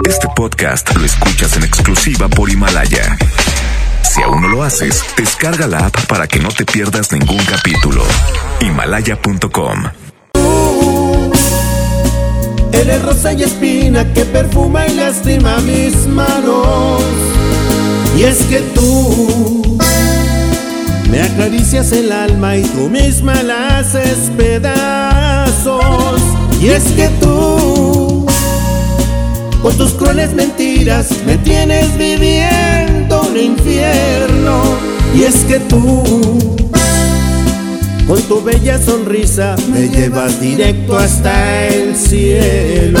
Este podcast lo escuchas en exclusiva por Himalaya. Si aún no lo haces, descarga la app para que no te pierdas ningún capítulo. Himalaya.com Eres rosa y espina que perfuma y lastima mis manos. Y es que tú me acaricias el alma y tú misma la haces pedazos. Y es que tú, con tus crueles mentiras, me tienes viviendo un infierno. Y es que tú, con tu bella sonrisa, me llevas directo hasta el cielo.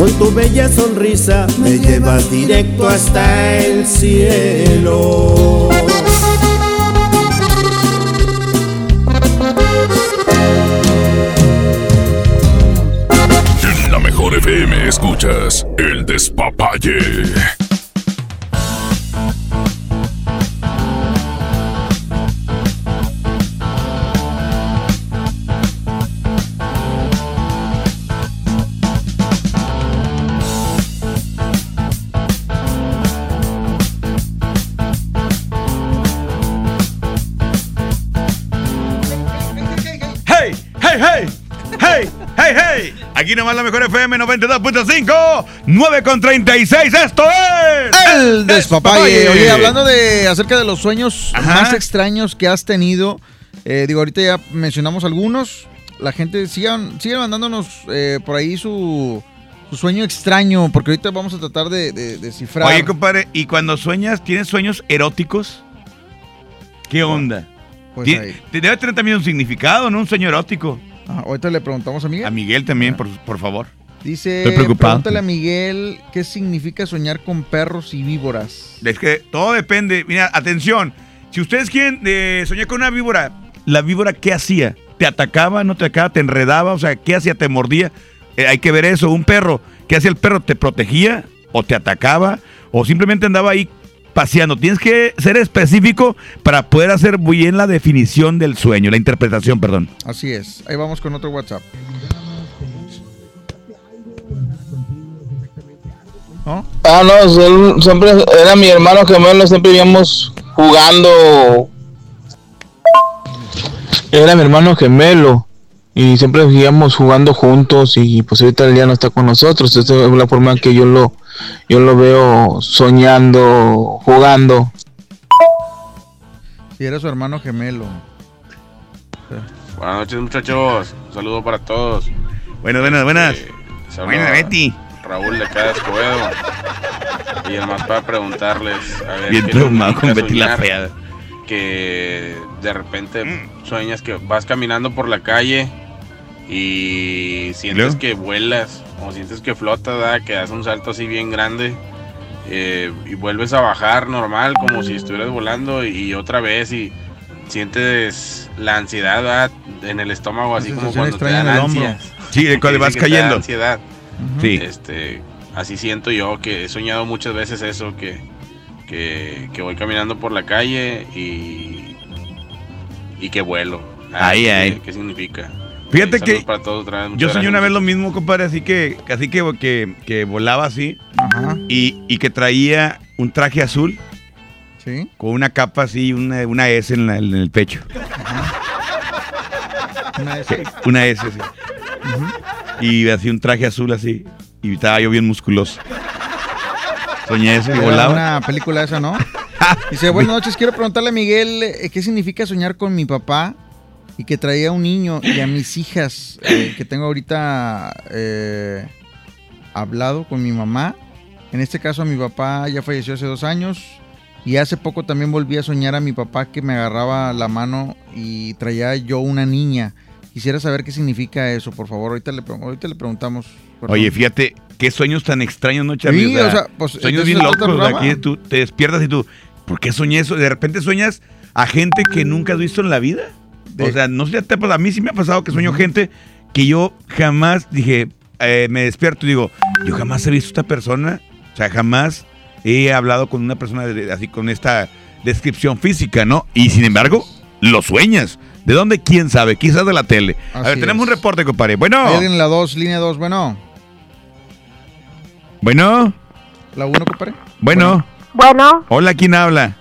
con tu bella sonrisa me llevas directo hasta el cielo. En la mejor FM escuchas El Despapalle. La mejor FM 92.5, 9 con 36. ¡Esto es! El despapalle. Oye, hablando de acerca de los sueños Ajá. más extraños que has tenido, eh, digo, ahorita ya mencionamos algunos. La gente sigan, sigue mandándonos eh, por ahí su, su sueño extraño, porque ahorita vamos a tratar de, de descifrar. Oye, compadre, ¿y cuando sueñas, tienes sueños eróticos? ¿Qué onda? Pues te debe tener también un significado, ¿no? Un sueño erótico. Ah, ahorita le preguntamos a Miguel. A Miguel también, por, por favor. Dice, Estoy preocupado. pregúntale a Miguel qué significa soñar con perros y víboras. Es que todo depende. Mira, atención. Si ustedes quieren eh, soñar con una víbora, ¿la víbora qué hacía? ¿Te atacaba, no te atacaba, te enredaba? O sea, ¿qué hacía? ¿Te mordía? Eh, hay que ver eso. Un perro, ¿qué hacía el perro? ¿Te protegía o te atacaba? ¿O simplemente andaba ahí paseando? Tienes que ser específico para poder hacer bien la definición del sueño, la interpretación, perdón. Así es. Ahí vamos con otro WhatsApp. ¿No? Ah, no, él siempre era mi hermano gemelo, siempre íbamos jugando. Era mi hermano gemelo y siempre íbamos jugando juntos y pues ahorita él ya no está con nosotros. Esa es la forma en que yo lo, yo lo veo soñando, jugando. Si era su hermano gemelo. Buenas noches muchachos, un saludo para todos. Buenas, buenas, buenas. Eh, Buenas, Betty. Raúl de cada Escobedo. Y además para preguntarles, a ver, Bien ¿qué les traumado con Betty la soñar fea. Que de repente Mm. sueñas que vas caminando por la calle y sientes que vuelas o sientes que flotas, ¿verdad? que das un salto así bien grande eh, y vuelves a bajar normal como si estuvieras volando y otra vez y sientes la ansiedad ¿verdad? en el estómago así como cuando te dan ansias. Sí, de cuando Que vas cayendo. ansiedad. Sí. Este, así siento yo que he soñado muchas veces eso, que, que, que voy caminando por la calle y, y que vuelo. Ah, ¿qué- ay. ¿Qué significa? Fíjate Saludos que para todos otra vez, muchas yo soñé una vez lo mismo, compadre, así que, así que, que, que volaba así Ajá. y, y que traía un traje azul Sí. con una capa así, una, una S en, la- en el pecho. Una vez. Una S, sí. Y así un traje azul así. Y estaba yo bien musculoso. Soñé eso y Era volaba. una película esa, ¿no? Dice, buenas noches, quiero preguntarle a Miguel eh, qué significa soñar con mi papá y que traía un niño y a mis hijas eh, que tengo ahorita eh, hablado con mi mamá. En este caso a mi papá ya falleció hace dos años y hace poco también volví a soñar a mi papá que me agarraba la mano y traía yo una niña. Quisiera saber qué significa eso, por favor. Ahorita le, pre- ahorita le preguntamos. perdón. Oye, fíjate, qué sueños tan extraños, ¿no, Charlie? Sí, o sea, pues, sueños ¿de bien locos. Aquí tú te despiertas y tú, ¿por qué soñé eso? De repente sueñas a gente que nunca has visto en la vida. O sea, no sé a mí sí me ha pasado que sueño gente que yo jamás dije, eh, me despierto y digo, yo jamás he visto a esta persona, o sea, jamás he hablado con una persona de- así con esta descripción física, ¿no? Y sin embargo, lo sueñas. ¿De dónde? ¿Quién sabe? Quizás de la tele. a ver, tenemos es. un reporte, compadre. Bueno, alguien en la 2, línea 2, bueno. bueno, La 1, compadre. bueno. Bueno, Hola, ¿quién habla?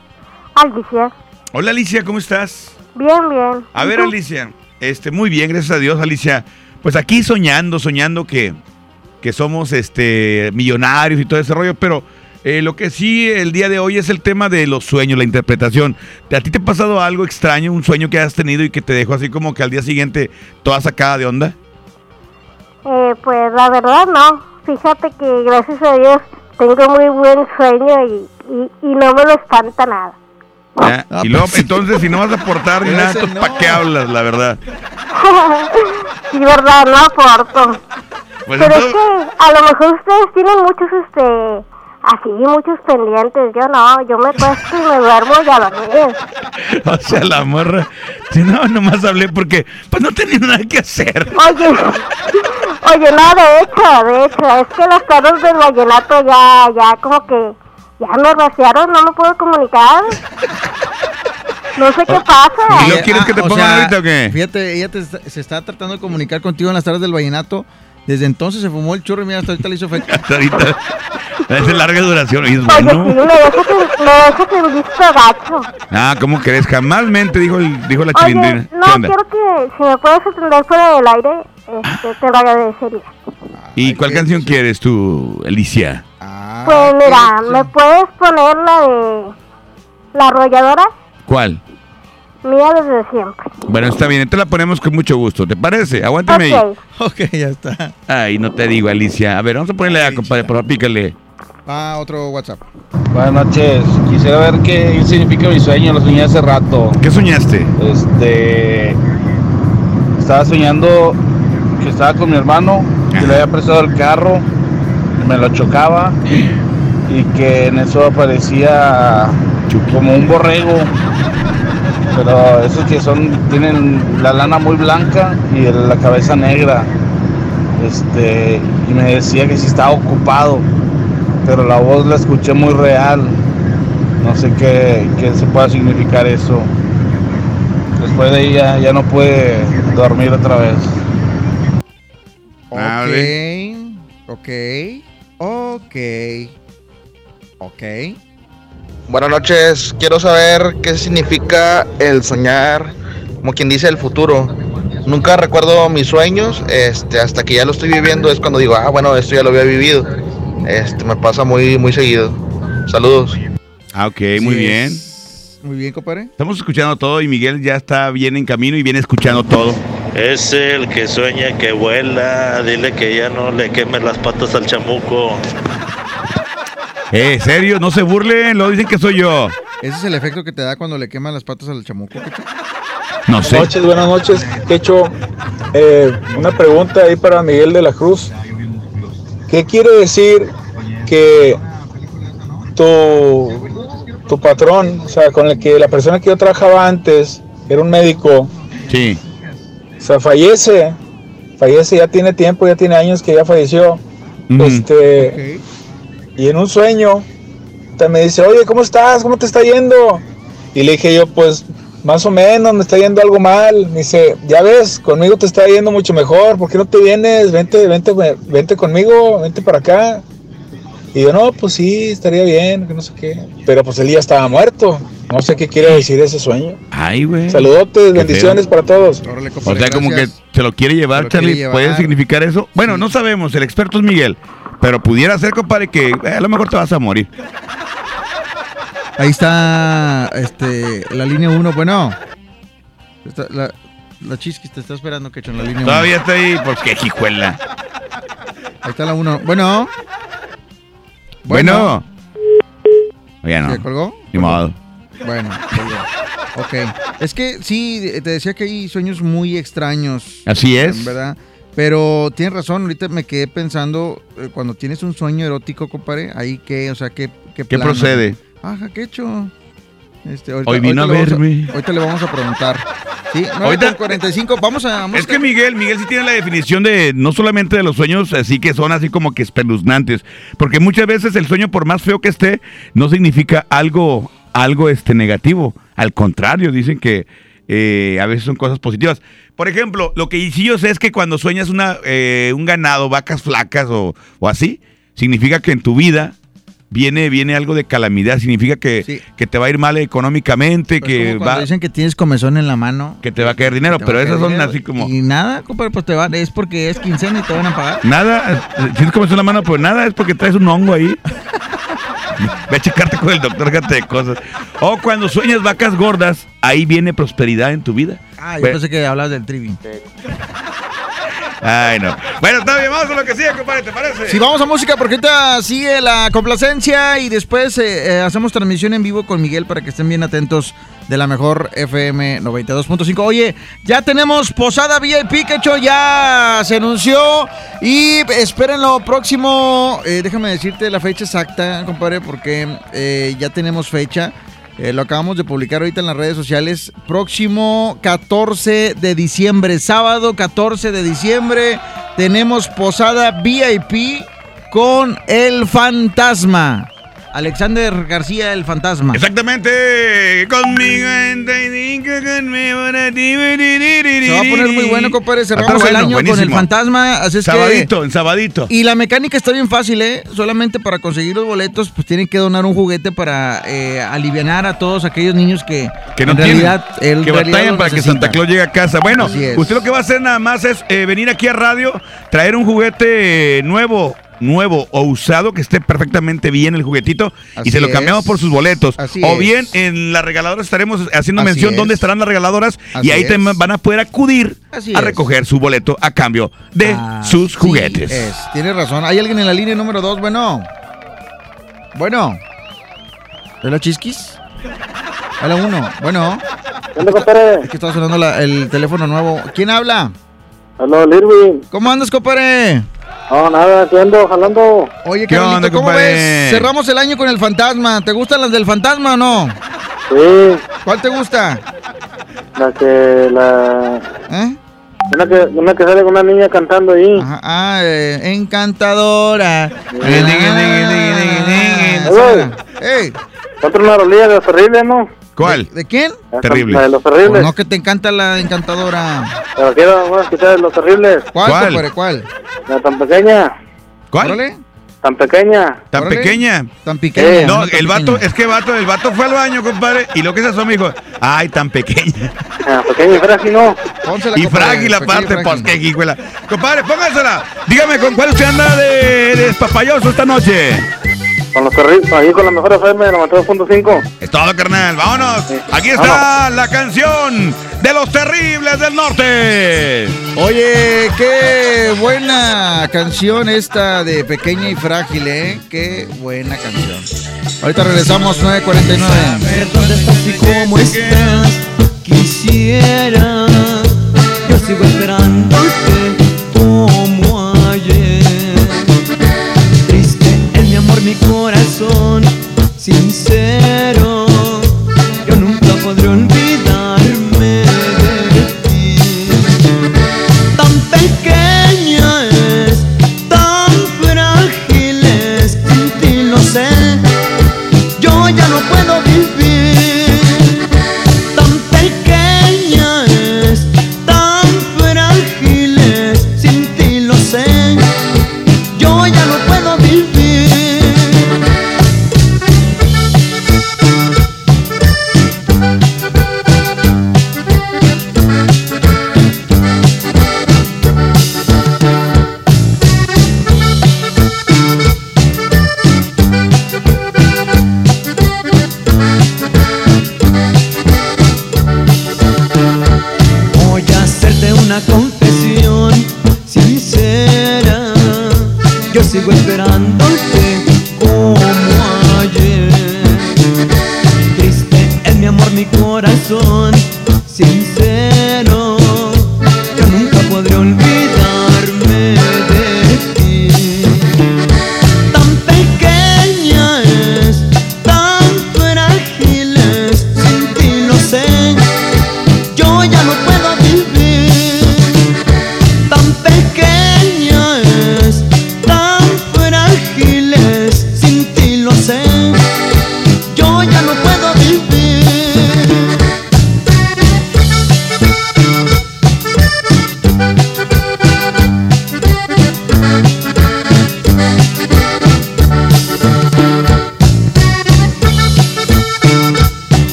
Alicia. Hola, Alicia, ¿cómo estás? Bien, bien. A ¿Y ver? Alicia, este, muy bien, gracias a Dios, Alicia. Pues aquí soñando, soñando que, que somos este millonarios y todo ese rollo, pero eh, lo que sí el día de hoy es el tema de los sueños, la interpretación. ¿A ti te ha pasado algo extraño, un sueño que has tenido y que te dejó así como que al día siguiente toda sacada de onda? Eh, pues la verdad no. Fíjate que gracias a Dios tengo muy buen sueño y, y, y no me lo espanta nada. ¿Ya? Ah, y luego, pues sí. entonces, si no vas a aportar ni nada, entonces, ¿para no. qué hablas, la verdad? sí, verdad, no aporto. Pues Pero es que a lo mejor ustedes tienen muchos, este, así, muchos pendientes. Yo no, yo me cuesto y me duermo y a dormir. O sea, la morra. Si no, nomás hablé porque pues no tenía nada que hacer. Oye, oye, no, de hecho, de hecho, es que los perros del vallenato ya, ya como que, ya me rociaron, no me puedo comunicar. No sé qué pasa. ¿Y lo quieres que te Ah, o pongan sea, ahorita o qué? Fíjate, ella te se está tratando de comunicar contigo en las tardes del vallenato. Desde entonces se fumó el churro y mira, hasta ahorita le hizo efecto. Hasta ahorita. Es de larga duración. Y es Oye, sí, bueno. me dejas en, me visto gacho. Ah, ¿cómo crees? Jamás mente, dijo, el- dijo la chilindrina. ¿Qué no, quiero que si me puedes atender fuera del aire, este, te lo agradecería. ¿Y Ay, cuál canción quieres tú, Alicia? Ah, Pues mira, qué- ¿me puedes poner la de la arrolladora? ¿Cuál? Mía desde siempre. Bueno, está bien, te la ponemos con mucho gusto. ¿Te parece? Aguántame ahí. Ok. Ya está. Ay, no te digo, Alicia. A ver, vamos a ponerle a compadre, por favor, pícale. Ah, otro WhatsApp. Buenas noches. Quisiera ver qué significa mi sueño. Lo soñé hace rato. ¿Qué soñaste? Este. Estaba soñando que estaba con mi hermano, que le había prestado el carro, me lo chocaba y que en eso aparecía como un borrego. Pero esos que son, tienen la lana muy blanca y la cabeza negra. Este, y me decía que si estaba ocupado, pero la voz la escuché muy real. No sé qué, qué se pueda significar eso. Después de ahí ya, ya no pude dormir otra vez. Ok. Ok. Ok. Ok. Buenas noches, quiero saber qué significa el soñar, como quien dice, el futuro. Nunca recuerdo mis sueños, este, hasta que ya lo estoy viviendo es cuando digo, ah, bueno, esto ya lo había vivido. Este, me pasa muy, muy seguido. Saludos. Ah, ok, muy Sí bien. es- Muy bien, compadre. Estamos escuchando todo y Miguel ya está bien en camino y viene escuchando todo. Es el que sueña que vuela. Dile que ya no le queme las patas al chamuco. Eh, serio, no se burlen, lo dicen que soy yo. Ese es el efecto que te da cuando le queman las patas al chamuco. ¿qué No sé. Buenas noches, buenas noches. Quecho, eh, una pregunta ahí para Miguel de la Cruz. ¿Qué quiere decir que tu, tu patrón, o sea, con el que la persona que yo trabajaba antes, era un médico, Sí. O sea, fallece, fallece, ya tiene tiempo, ya tiene años que ya falleció, este, y en un sueño, te me dice, oye, ¿cómo estás? ¿Cómo te está yendo? Y le dije yo, pues, más o menos, me está yendo algo mal. Me dice, ya ves, conmigo te está yendo mucho mejor, ¿por qué no te vienes? Vente, vente, vente conmigo, vente para acá. Y yo, no, pues sí, estaría bien, que no sé qué. Pero pues él ya estaba muerto. No sé qué quiere decir ese sueño. Ay, güey. Saludotes, bendiciones para todos. O sea, como que se lo quiere llevar, lo quiere Charlie. llevar. ¿Puede significar eso? Bueno, no sabemos. El experto es Miguel. Pero pudiera ser, compadre, que eh, a lo mejor te vas a morir. Ahí está este, la línea 1. Bueno, está- la, la chisquis te está esperando, que en la línea 1. Todavía está ahí. ¿Por qué, hijuela? Ahí está la 1. Bueno, Bueno. Oye, no. ¿se colgó? Ni modo. Bueno, ok. Es que sí, te decía que hay sueños muy extraños. Así es. ¿Verdad? Pero tienes razón, ahorita me quedé pensando, eh, cuando tienes un sueño erótico, compadre, ahí qué, o sea, qué, qué, ¿Qué procede? Ajá, ¿qué he hecho? Este, ahorita- Hoy vino a vamos verme. ahorita le vamos a preguntar. Sí, Ahorita- ahorita 45, vamos a... Es que Miguel, Miguel sí tiene la definición de no solamente de los sueños así que son así como que espeluznantes, porque muchas veces el sueño por más feo que esté no significa algo algo este negativo, al contrario, dicen que eh, a veces son cosas positivas. Por ejemplo, lo que sí yo sé es que cuando sueñas una eh, un ganado, vacas flacas o, o así, significa que en tu vida viene viene algo de calamidad, significa que, que te va a ir mal económicamente, Pues que va dicen que tienes comezón en la mano. que te va a caer dinero, pero esas son dinero. así como Y nada, compadre, pues te es porque es quincena y te van a pagar. Nada, eh, tienes como en la mano, pues nada, es porque traes un hongo ahí. Ve a checarte con el doctor, fíjate de cosas. O cuando sueñas vacas gordas, ahí viene prosperidad en tu vida. Ah, yo Ve- pensé que hablabas del trivi. Ay, no. Bueno, está bien, vamos a lo que sigue, compadre, ¿te parece? Si vamos a música, porque ahorita sigue la complacencia y después eh, eh, hacemos transmisión en vivo con Miguel para que estén bien atentos de la mejor FM 92.5. Oye, ya tenemos Posada VIP, que hecho ya se anunció y esperen lo próximo. eh, déjame decirte la fecha exacta, compadre, porque ya tenemos fecha. Eh, lo acabamos de publicar ahorita en las redes sociales. Próximo 14 de diciembre, sábado 14 de diciembre, tenemos posada VIP con el fantasma. Alexander García, el fantasma. Exactamente. Conmigo. Se Se va a poner muy bueno, compadre. Cerramos el año con el fantasma. Así es que- Sabadito, en sabadito. Y la mecánica está bien fácil, ¿eh? Solamente para conseguir los boletos, pues tienen que donar un juguete para eh, alivianar a todos aquellos niños que, que no en tienen, realidad, en que realidad batallan para que. Santa Claus llegue a casa. Bueno, usted lo que va a hacer nada más es eh, venir aquí a radio, traer un juguete nuevo, nuevo o usado que esté perfectamente bien el juguetito y se lo es. cambiamos por sus boletos. Así o es. bien en las regaladoras estaremos haciendo Así mención es. dónde estarán las regaladoras y ahí te van a poder acudir Así a es. recoger su boleto a cambio de sus juguetes. Es, tienes razón. Hay alguien en la línea número dos, bueno. Bueno. ¿Es la chisquis? A la uno. Bueno. Es que estaba sonando la- el teléfono nuevo. ¿Quién habla? Hola, Lirwin. ¿Cómo andas, compadre? No, nada, aquí ando, jalando. Oye, ¿Qué Carlito, onda, ¿cómo compadre? ves? Cerramos el año con el fantasma. ¿Te gustan las del fantasma o no? Sí. ¿Cuál te gusta? La que, la... ¿Eh? Una que, una que sale con una niña cantando ahí. Ah, eh, encantadora. Ey. Otra una rolilla de los terribles, ¿no? ¿Cuál? ¿De quién? Terrible. La de los terribles. Pues no que te encanta la encantadora. Pero quiero vamos a escuchar de los terribles. ¿Cuál, ¿Cuál? compadre? ¿Cuál? La tan pequeña. ¿Cuál? Órale. Tan pequeña. Tan Órale. pequeña. Tan pequeña. No, tan el vato, pequeña. es que vato, el vato fue al baño, compadre, y lo que se asomó dijo, ay, tan pequeña. Ah, pequeña y frágil, ¿no? Pónsela, Y frágil aparte, pues qué hijuela. Compadre, póngasela. Dígame, ¿con cuál usted anda de, de esta noche? Con los terribles, ahí con la mejor FM de 92.5. Es todo, carnal. Vámonos. Aquí está la canción de los terribles del norte. Oye, qué buena canción esta de Pequeña y Frágil, ¿eh? Qué buena canción. Ahorita regresamos, 9.49. ¿Dónde estás y cómo estás? Quisiera, yo sigo esperándote mi corazón, sincero.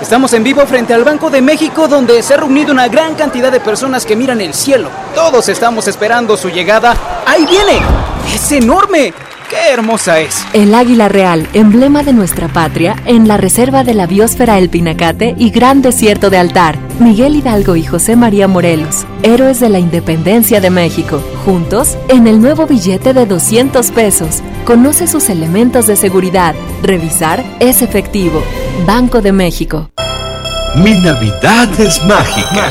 Estamos en vivo frente al Banco de México donde se ha reunido una gran cantidad de personas que miran el cielo. Todos estamos esperando su llegada. ¡Ahí viene! ¡Es enorme! ¡Qué hermosa es! El águila real, emblema de nuestra patria, en la reserva de la biosfera El Pinacate y Gran Desierto de Altar. Miguel Hidalgo y José María Morelos, héroes de la independencia de México. Juntos, en el nuevo billete de 200 pesos. Conoce sus elementos de seguridad. Revisar es efectivo. Banco de México. Mi Navidad es mágica.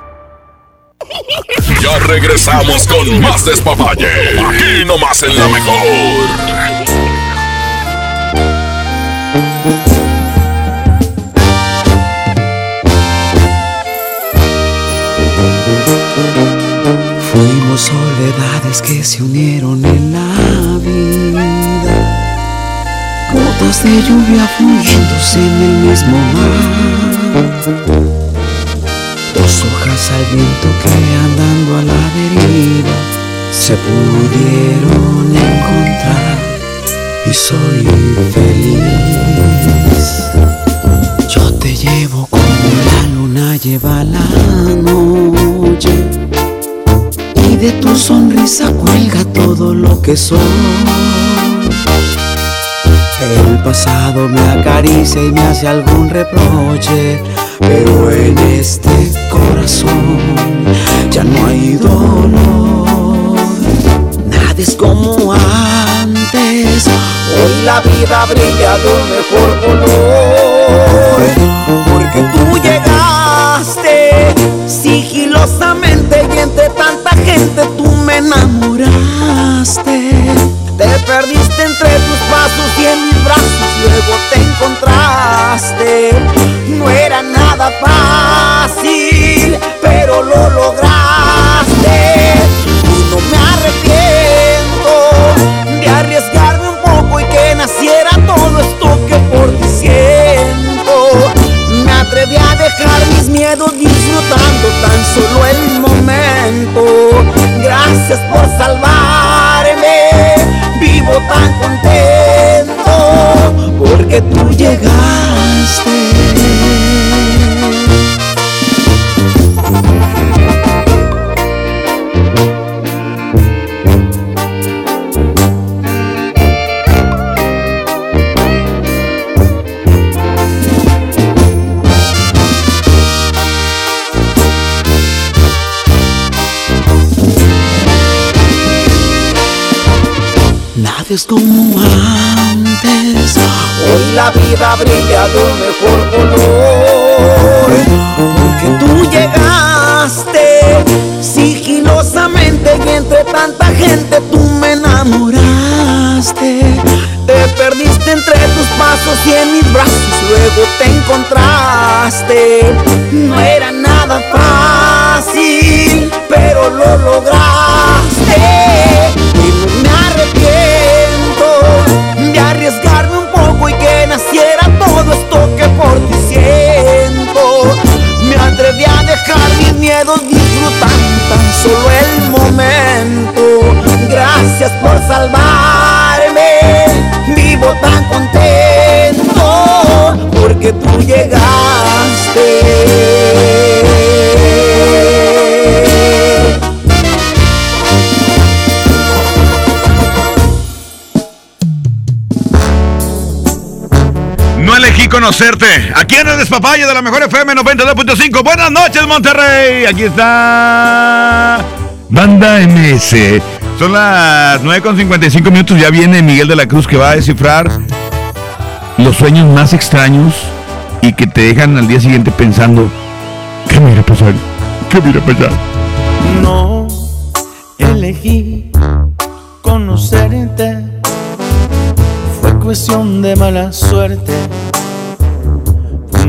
Ya regresamos con más despapalle. Aquí nomás en la mejor. Fuimos soledades que se unieron en la vida, gotas de lluvia fluyéndose en el mismo mar, dos hojas al viento que andando a la deriva se pudieron encontrar y soy feliz. Yo te llevo como la luna lleva la noche y de tu sonrisa cuelga todo lo que soy. El pasado me acaricia y me hace algún reproche, pero en este corazón ya no hay dolor. Nada es como antes, hoy la vida brilla de un mejor color, porque tú llegaste sigilosamente y entre tanta gente tú me enamoraste. Te perdiste entre tus pasos y en luego te encontraste. No era nada fácil, pero lo lograste. Y no me arrepiento de arriesgarme un poco y que naciera todo esto que por ti siento. Me atreví a dejar mis miedos disfrutando tan solo el momento. Gracias por salvarme, vivo tan contento porque tú llegaste. Nada es como antes, la vida brilla de un mejor color. Porque tú llegaste sigilosamente y entre tanta gente tú me enamoraste. Te perdiste entre tus pasos y en mis brazos luego te encontraste. No era nada fácil, pero lo lograste. Y no me arrepiento de arriesgarme un poco y que naciera todo esto que por ti siento. Me atreví a dejar mis miedos, disfrutando tan solo el momento. Gracias por salvarme, conocerte. Aquí en el Despapalle de la Mejor FM 92.5. Buenas noches, Monterrey. Aquí está Banda MS. Son las 9.55 minutos. Ya viene Miguel de la Cruz que va a descifrar los sueños más extraños y que te dejan al día siguiente pensando, ¿qué me irá a pasar? ¿Qué me irá a pasar? No elegí conocerte. Fue cuestión de mala suerte.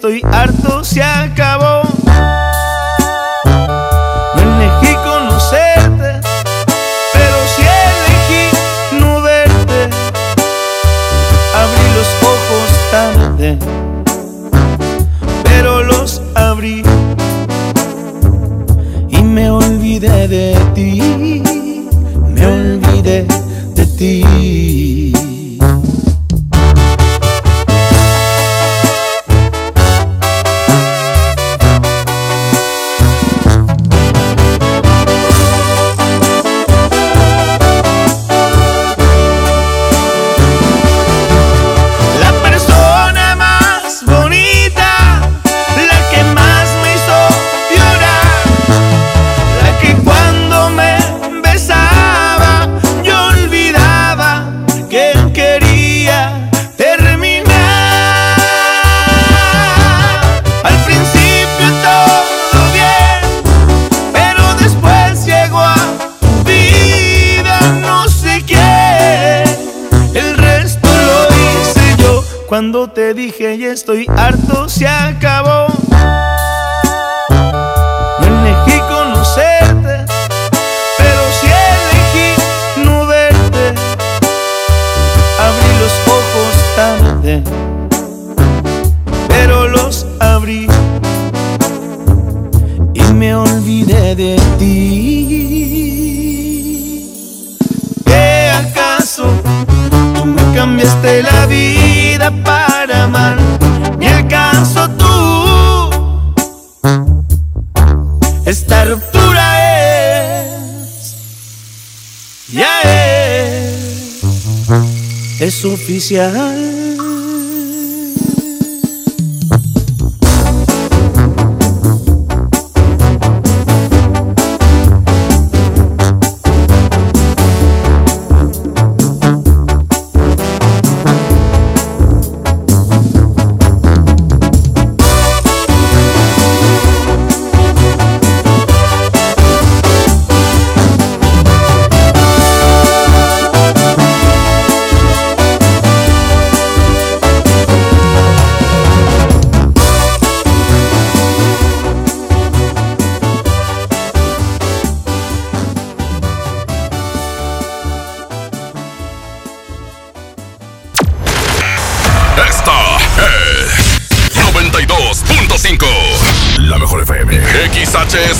Estoy harto, se acabó. No elegí conocerte, pero sí elegí no verte. Abrí los ojos tarde pero los abrí y me olvidé de ti, me olvidé de ti. Es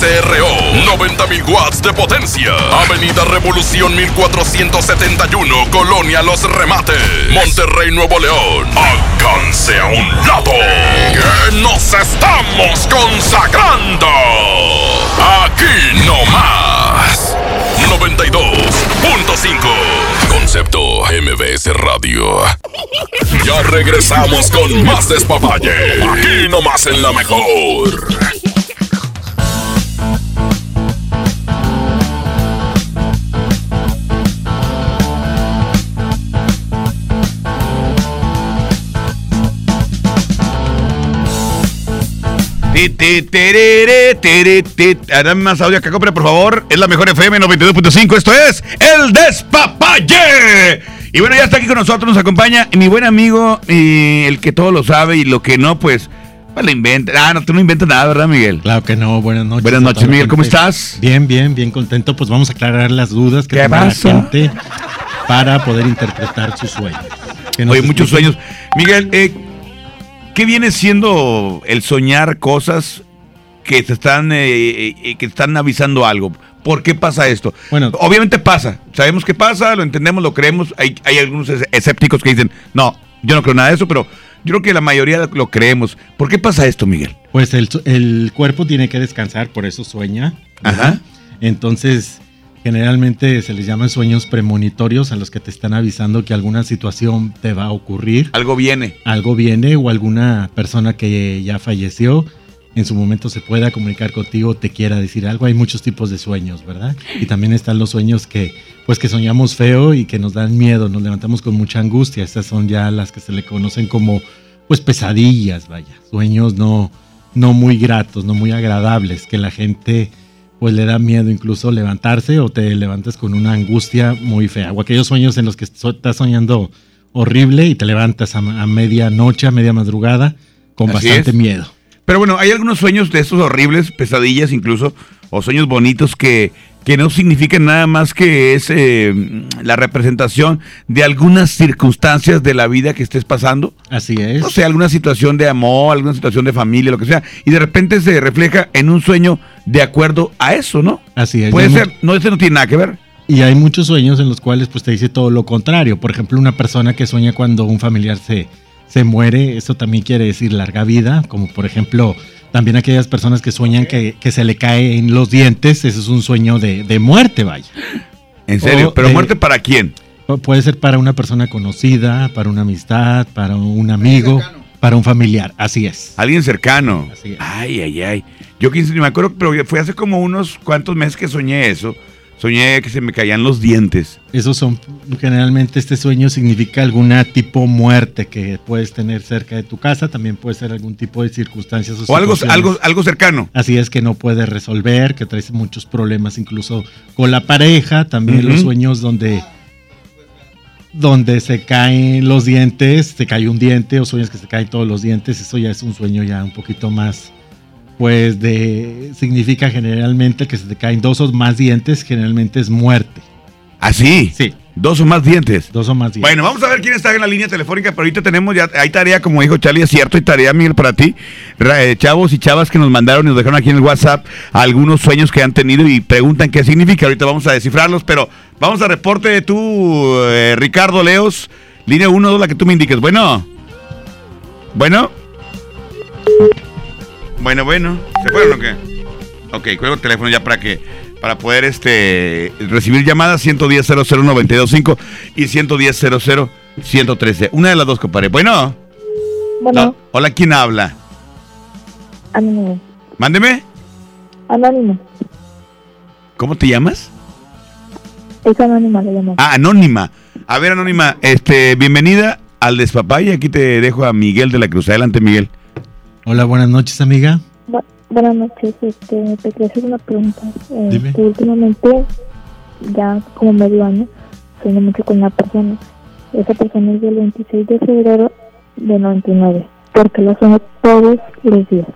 XHSRO. 90.000 watts de potencia. Avenida Revolución 1471. Colonia Los Remates. Monterrey, Nuevo León. Alcance a un lado. Nos estamos consagrando. Aquí no más. 92.5. Concepto MBS Radio. Ya regresamos con más despapalle. Aquí nomás en la mejor. Dame más audio acá, compre, por favor. Es la mejor FM 92.5. Esto es El Despapalle. Y bueno, ya está aquí con nosotros, nos acompaña mi buen amigo, y el que todo lo sabe y lo que no, pues, pues lo inventa. Ah, no, tú no inventas nada, ¿verdad, Miguel? Claro que no, buenas noches. Buenas noches, Miguel, ¿cómo estás? Bien, bien, bien contento. Pues vamos a aclarar las dudas que ¿Qué tenga la gente para poder interpretar sus sueños. Que Oye, muchos sueños. Miguel, eh, ¿qué viene siendo el soñar cosas que te están, eh, eh, eh, que están avisando algo? ¿Por qué pasa esto? Bueno, obviamente pasa. Sabemos que pasa, lo entendemos, lo creemos. Hay, hay algunos es- escépticos que dicen, no, yo no creo nada de eso, pero yo creo que la mayoría lo creemos. ¿Por qué pasa esto, Miguel? Pues el, el cuerpo tiene que descansar, por eso sueña. ¿verdad? Ajá. Entonces, generalmente se les llaman sueños premonitorios a los que te están avisando que alguna situación te va a ocurrir. Algo viene. Algo viene o alguna persona que ya falleció en su momento se pueda comunicar contigo, te quiera decir algo. Hay muchos tipos de sueños, ¿verdad? Y también están los sueños que, pues que soñamos feo y que nos dan miedo, nos levantamos con mucha angustia. Estas son ya las que se le conocen como, pues pesadillas, vaya. Sueños no, no muy gratos, no muy agradables, que la gente pues le da miedo incluso levantarse o te levantas con una angustia muy fea. O aquellos sueños en los que estás soñando horrible y te levantas a, a medianoche, a media madrugada, con Así bastante es. miedo. Pero bueno, hay algunos sueños de estos horribles, pesadillas incluso, o sueños bonitos que, que no significan nada más que es eh, la representación de algunas circunstancias de la vida que estés pasando. Así es. No sé, alguna situación de amor, alguna situación de familia, lo que sea. Y de repente se refleja en un sueño de acuerdo a eso, ¿no? Así es. Puede ser, no, ese no tiene nada que ver. Y hay muchos sueños en los cuales pues te dice todo lo contrario. Por ejemplo, una persona que sueña cuando un familiar se, se muere, eso también quiere decir larga vida, como por ejemplo también aquellas personas que sueñan que, que se le caen los dientes, eso es un sueño de, de muerte, vaya. En serio, O pero de- muerte para quién? Pu- Puede ser para una persona conocida, para una amistad, para un amigo, para un familiar, así es. Alguien cercano. Así es. Ay, ay, ay. Yo quince, ni me acuerdo, pero fue hace como unos cuantos meses que soñé eso. Soñé que se me caían los dientes. Esos son, generalmente este sueño significa alguna tipo muerte que puedes tener cerca de tu casa, también puede ser algún tipo de circunstancias O algo, situaciones. algo, algo cercano. Así es que no puedes resolver, que traes muchos problemas incluso con la pareja, también los sueños donde donde se caen los dientes, se cae un diente o sueños que se caen todos los dientes, eso ya es un sueño ya un poquito más pues de significa generalmente que se te caen dos o más dientes, generalmente es muerte. ¿Ah, sí? Sí. Dos o más dientes. Dos o más dientes. Bueno, vamos a ver quién está en la línea telefónica, pero ahorita tenemos ya, hay tarea, como dijo Charlie, es cierto, hay tarea, Miguel, para ti. Eh, chavos y chavas que nos mandaron y nos dejaron aquí en el WhatsApp algunos sueños que han tenido y preguntan qué significa. Ahorita vamos a descifrarlos, pero vamos a reporte de tú, eh, Ricardo Leos, línea 1, 2, la que tú me indiques. Bueno. Bueno. Bueno, bueno. ¿Se fueron o qué? Ok, cuelgo el teléfono ya para que para poder este recibir llamadas 110 00925 y 110 113. Una de las dos, compadre. Bueno. Bueno, No. Hola, ¿quién habla? anónimo. Mándeme. Anónimo. ¿Cómo te llamas? Es anónima, le llamo. Ah, Anónima. A ver, Anónima, este, bienvenida al Despapay. Aquí te dejo a Miguel de la Cruz. Adelante, Miguel. Hola, buenas noches, amiga. Bu- buenas noches, este, te quería hacer una pregunta. Eh, Dime. que últimamente, ya como medio año, sueño mucho con una persona. Esa persona es del 26 de febrero de 99, porque lo sueño todos los días.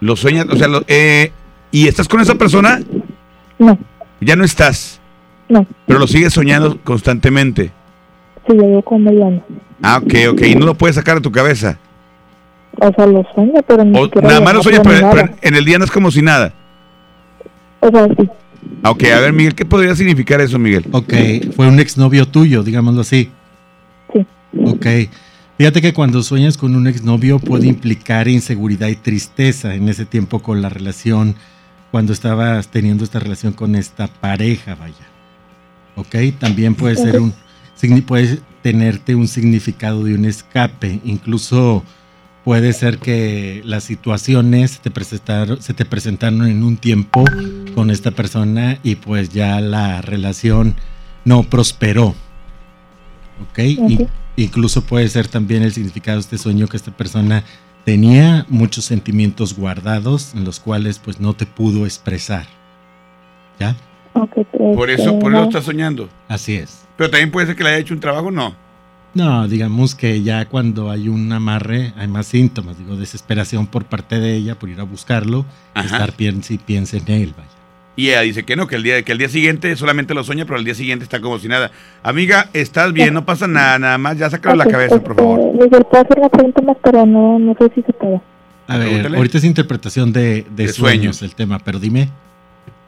Lo sueñas, o sea, lo- eh, ¿y estás con esa persona? No, Ya no estás, no, pero lo sigues soñando constantemente. sí, ya llevo como medio año. Ah, ok, ok. Y no lo puedes sacar de tu cabeza. O sea, lo sueño, pero ni O siquiera nada más lo sueñas, sueño pero, pero en el día no es como si nada. O sea, sí. Ah, Ok, a ver, Miguel, ¿qué podría significar eso, Miguel? Ok, fue un exnovio tuyo, digámoslo así. Sí. Ok. Fíjate que cuando sueñas con un exnovio puede implicar inseguridad y tristeza en ese tiempo con la relación, cuando estabas teniendo esta relación con esta pareja, vaya. Ok, también puede ser un, puede tenerte un significado de un escape, incluso puede ser que las situaciones te presentaron, se te presentaron en un tiempo con esta persona y pues ya la relación no prosperó. ¿Ok? In- incluso puede ser también el significado de este sueño que esta persona tenía muchos sentimientos guardados en los cuales pues no te pudo expresar. ¿Ya? Ok, Por eso, por eso estás soñando. Así es. Pero también puede ser que le haya hecho un trabajo, no. No, digamos que ya cuando hay un amarre hay más síntomas, digo, desesperación por parte de ella por ir a buscarlo, Ajá. estar piensa y piensa en él, vaya. Y ella dice que no, que el día, que el día siguiente solamente lo sueña, pero el día siguiente está como si nada. Amiga, estás bien, no pasa nada, nada más, ya sácalo de la cabeza, por favor. este, Miguel, puedo hacer una pregunta más, pero no, no sé si se puede. A ver, Pregúntale. ahorita es interpretación de, de De sueños, sueños. el tema, pero dime.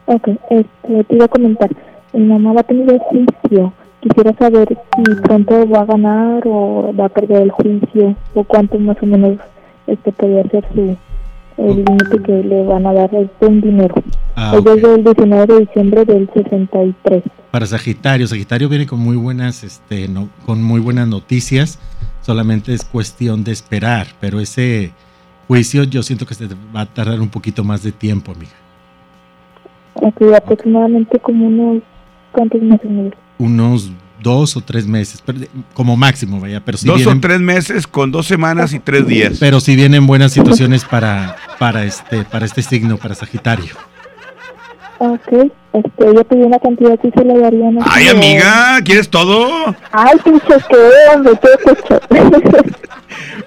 Ok, este, te iba a comentar. Mi mamá va a tener el juicio. Quisiera saber si pronto va a ganar o va a perder el juicio o cuánto más o menos este podría ser su el límite que le van a dar de un dinero. Ah, es desde el 19 de diciembre del 63. Para Sagitario, Sagitario viene con muy buenas, este, no, con muy buenas noticias. Solamente es cuestión de esperar, pero ese juicio yo siento que se va a tardar un poquito más de tiempo, amiga. Aproximadamente como unos cuántos meses. Unos dos o tres meses, como máximo, vaya. Pero si dos vienen, o tres meses con dos semanas y tres días. pero si vienen buenas situaciones para, para este, para este signo, para Sagitario. Ok, este, ella pidió una cantidad que se le daría. no Ay, sé, amiga, ¿quieres todo? Ay, pinche, que hombre, qué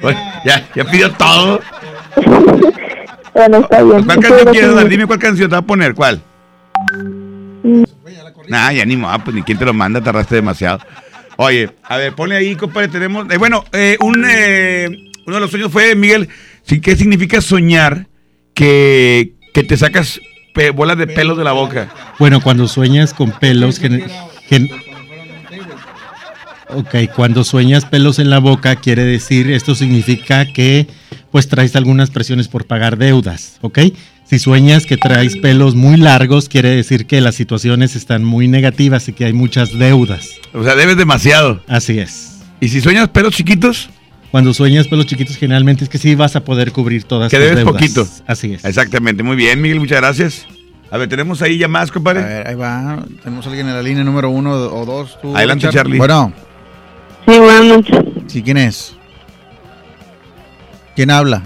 Ya, ya pidió todo. bueno, está bien. ¿Cuál canción quieres dar? Dime cuál canción te va a poner, ¿cuál? Nah, ya ni modo, pues ni quién te lo manda, tardaste demasiado. Oye, a ver, ponle ahí, compadre, tenemos... eh, bueno, eh, un, eh, uno de los sueños fue, Miguel, ¿qué significa soñar que, que te sacas bolas de pelos de la boca? Bueno, cuando sueñas con pelos, gen- gen- Ok, cuando sueñas pelos en la boca, quiere decir, esto significa que pues traes algunas presiones por pagar deudas, ¿ok? Si sueñas que traes pelos muy largos, quiere decir que las situaciones están muy negativas y que hay muchas deudas. O sea, debes demasiado. Así es. ¿Y si sueñas pelos chiquitos? Cuando sueñas pelos chiquitos, generalmente es que sí vas a poder cubrir todas Que tus debes deudas. poquito. Así es. Exactamente, muy bien, Miguel, muchas gracias. A ver, tenemos ahí ya más, compadre. A ver, ahí va. Tenemos a alguien en la línea número uno o dos. tú, Adelante. Charlie. Bueno. Sí, buenas noches. Sí, ¿quién es? ¿Quién habla?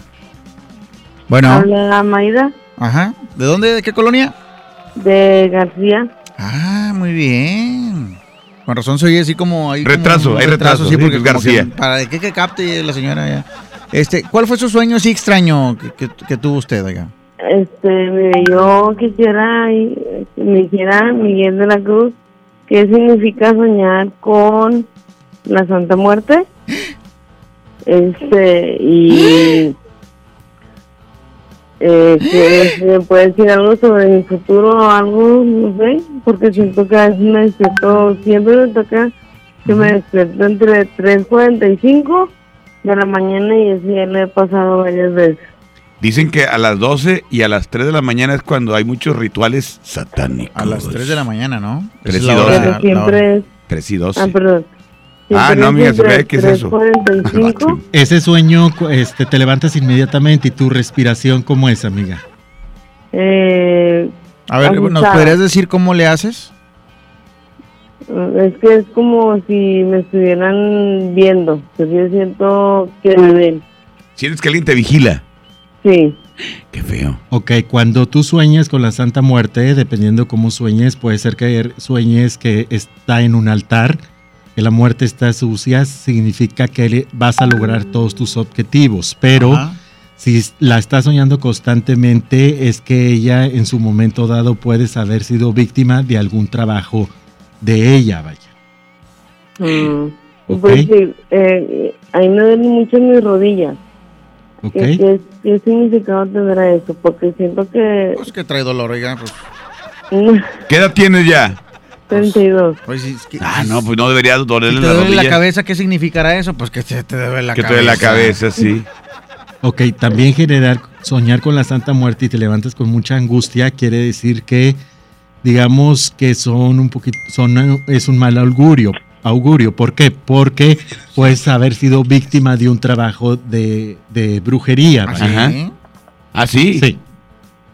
Bueno. Habla Maida Ajá. ¿De dónde? ¿De qué colonia? de García. Ah, muy bien. Con razón se oye así como hay Retraso, hay retraso, sí, porque como García. que para que, que capte la señora ya. Este, ¿cuál fue su sueño así extraño que, que- que tuvo usted, oiga? Este, mire, yo quisiera que me dijera Miguel de la Cruz qué significa soñar con la Santa Muerte. Este, y eh, que me puede decir algo sobre mi futuro o algo, no sé, porque siento que a veces me despierto, siempre me toca que me despierto entre 3.45 de la mañana y así ya le he pasado varias veces. Dicen que a las 12 y a las 3 de la mañana es cuando hay muchos rituales satánicos. A las 3 de la mañana, ¿no? Esa 3 es y la hora- 12. Pero siempre es... 3 y 12. Ah, perdón. Ah, no, es amiga, se entre ve que es eso. 3:45. Ese sueño, este, te levantas inmediatamente y tu respiración, ¿cómo es, amiga? Eh, A ver, ¿nos podrías decir cómo le haces? Es que es como si me estuvieran viendo. que yo siento que me ven. Sientes que alguien te vigila. Sí. Qué feo. Ok, cuando tú sueñas con la Santa Muerte, dependiendo cómo sueñes, puede ser que sueñes que está en un altar, que la muerte está sucia, significa que vas a lograr todos tus objetivos, pero Ajá. si la estás soñando constantemente, es que ella en su momento dado puedes haber sido víctima de algún trabajo de ella, vaya. Mm, ¿ok? Pues sí, eh, a mí me duelen mucho mis rodillas. ¿ok? ¿Qué, qué, qué significado tendrá eso? Porque siento que... Pues que trae dolor, oiga, pues. ¿Qué edad tienes ya? 32. Pues, es que- Ah, no, pues no debería Si dolerle te la duele la cabeza, ¿qué significará eso? Pues que se te duele la Que te cabeza. duele la cabeza, sí. Ok, también generar, soñar con la Santa Muerte y te levantas con mucha angustia quiere decir que, digamos que son un poquito, son, es un mal augurio. Augurio, ¿por qué? Porque puedes haber sido víctima de un trabajo de, de brujería. ¿Ah, ¿vale? ¿Ah, sí? Sí.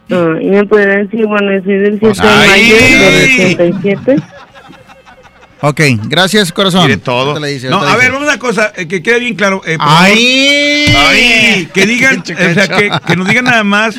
Ah, y me podría decir, bueno, soy del 7 de ¡Ay! mayo del 87. Ok, gracias, corazón. Quiere todo. Le dice, No, a ver, vamos a una cosa, eh, que quede bien claro. eh, ¡Ay! ¡Ay! Que digan, o sea, que, que nos digan nada más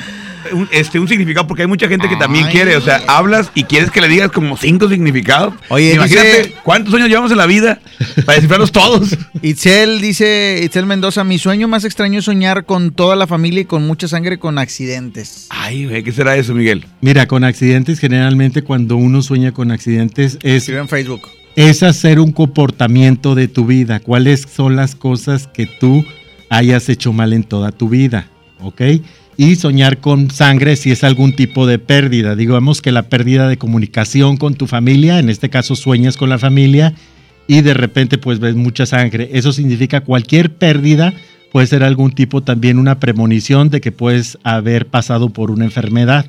un, este, un significado, porque hay mucha gente que también Ay. quiere, o sea, hablas y quieres que le digas como cinco significados. Oye, imagínate dice- cuántos años llevamos en la vida para descifrarlos todos. Itzel dice, Itzel Mendoza, mi sueño más extraño es soñar con toda la familia y con mucha sangre con accidentes. Ay, güey, ¿qué será eso, Miguel? Mira, con accidentes, generalmente cuando uno sueña con accidentes es, Escribe en Facebook. es hacer un comportamiento de tu vida. ¿Cuáles son las cosas que tú hayas hecho mal en toda tu vida? ¿Ok? Y soñar con sangre si es algún tipo de pérdida. Digamos que la pérdida de comunicación con tu familia, en este caso sueñas con la familia y de repente pues ves mucha sangre. Eso significa cualquier pérdida puede ser algún tipo también una premonición de que puedes haber pasado por una enfermedad.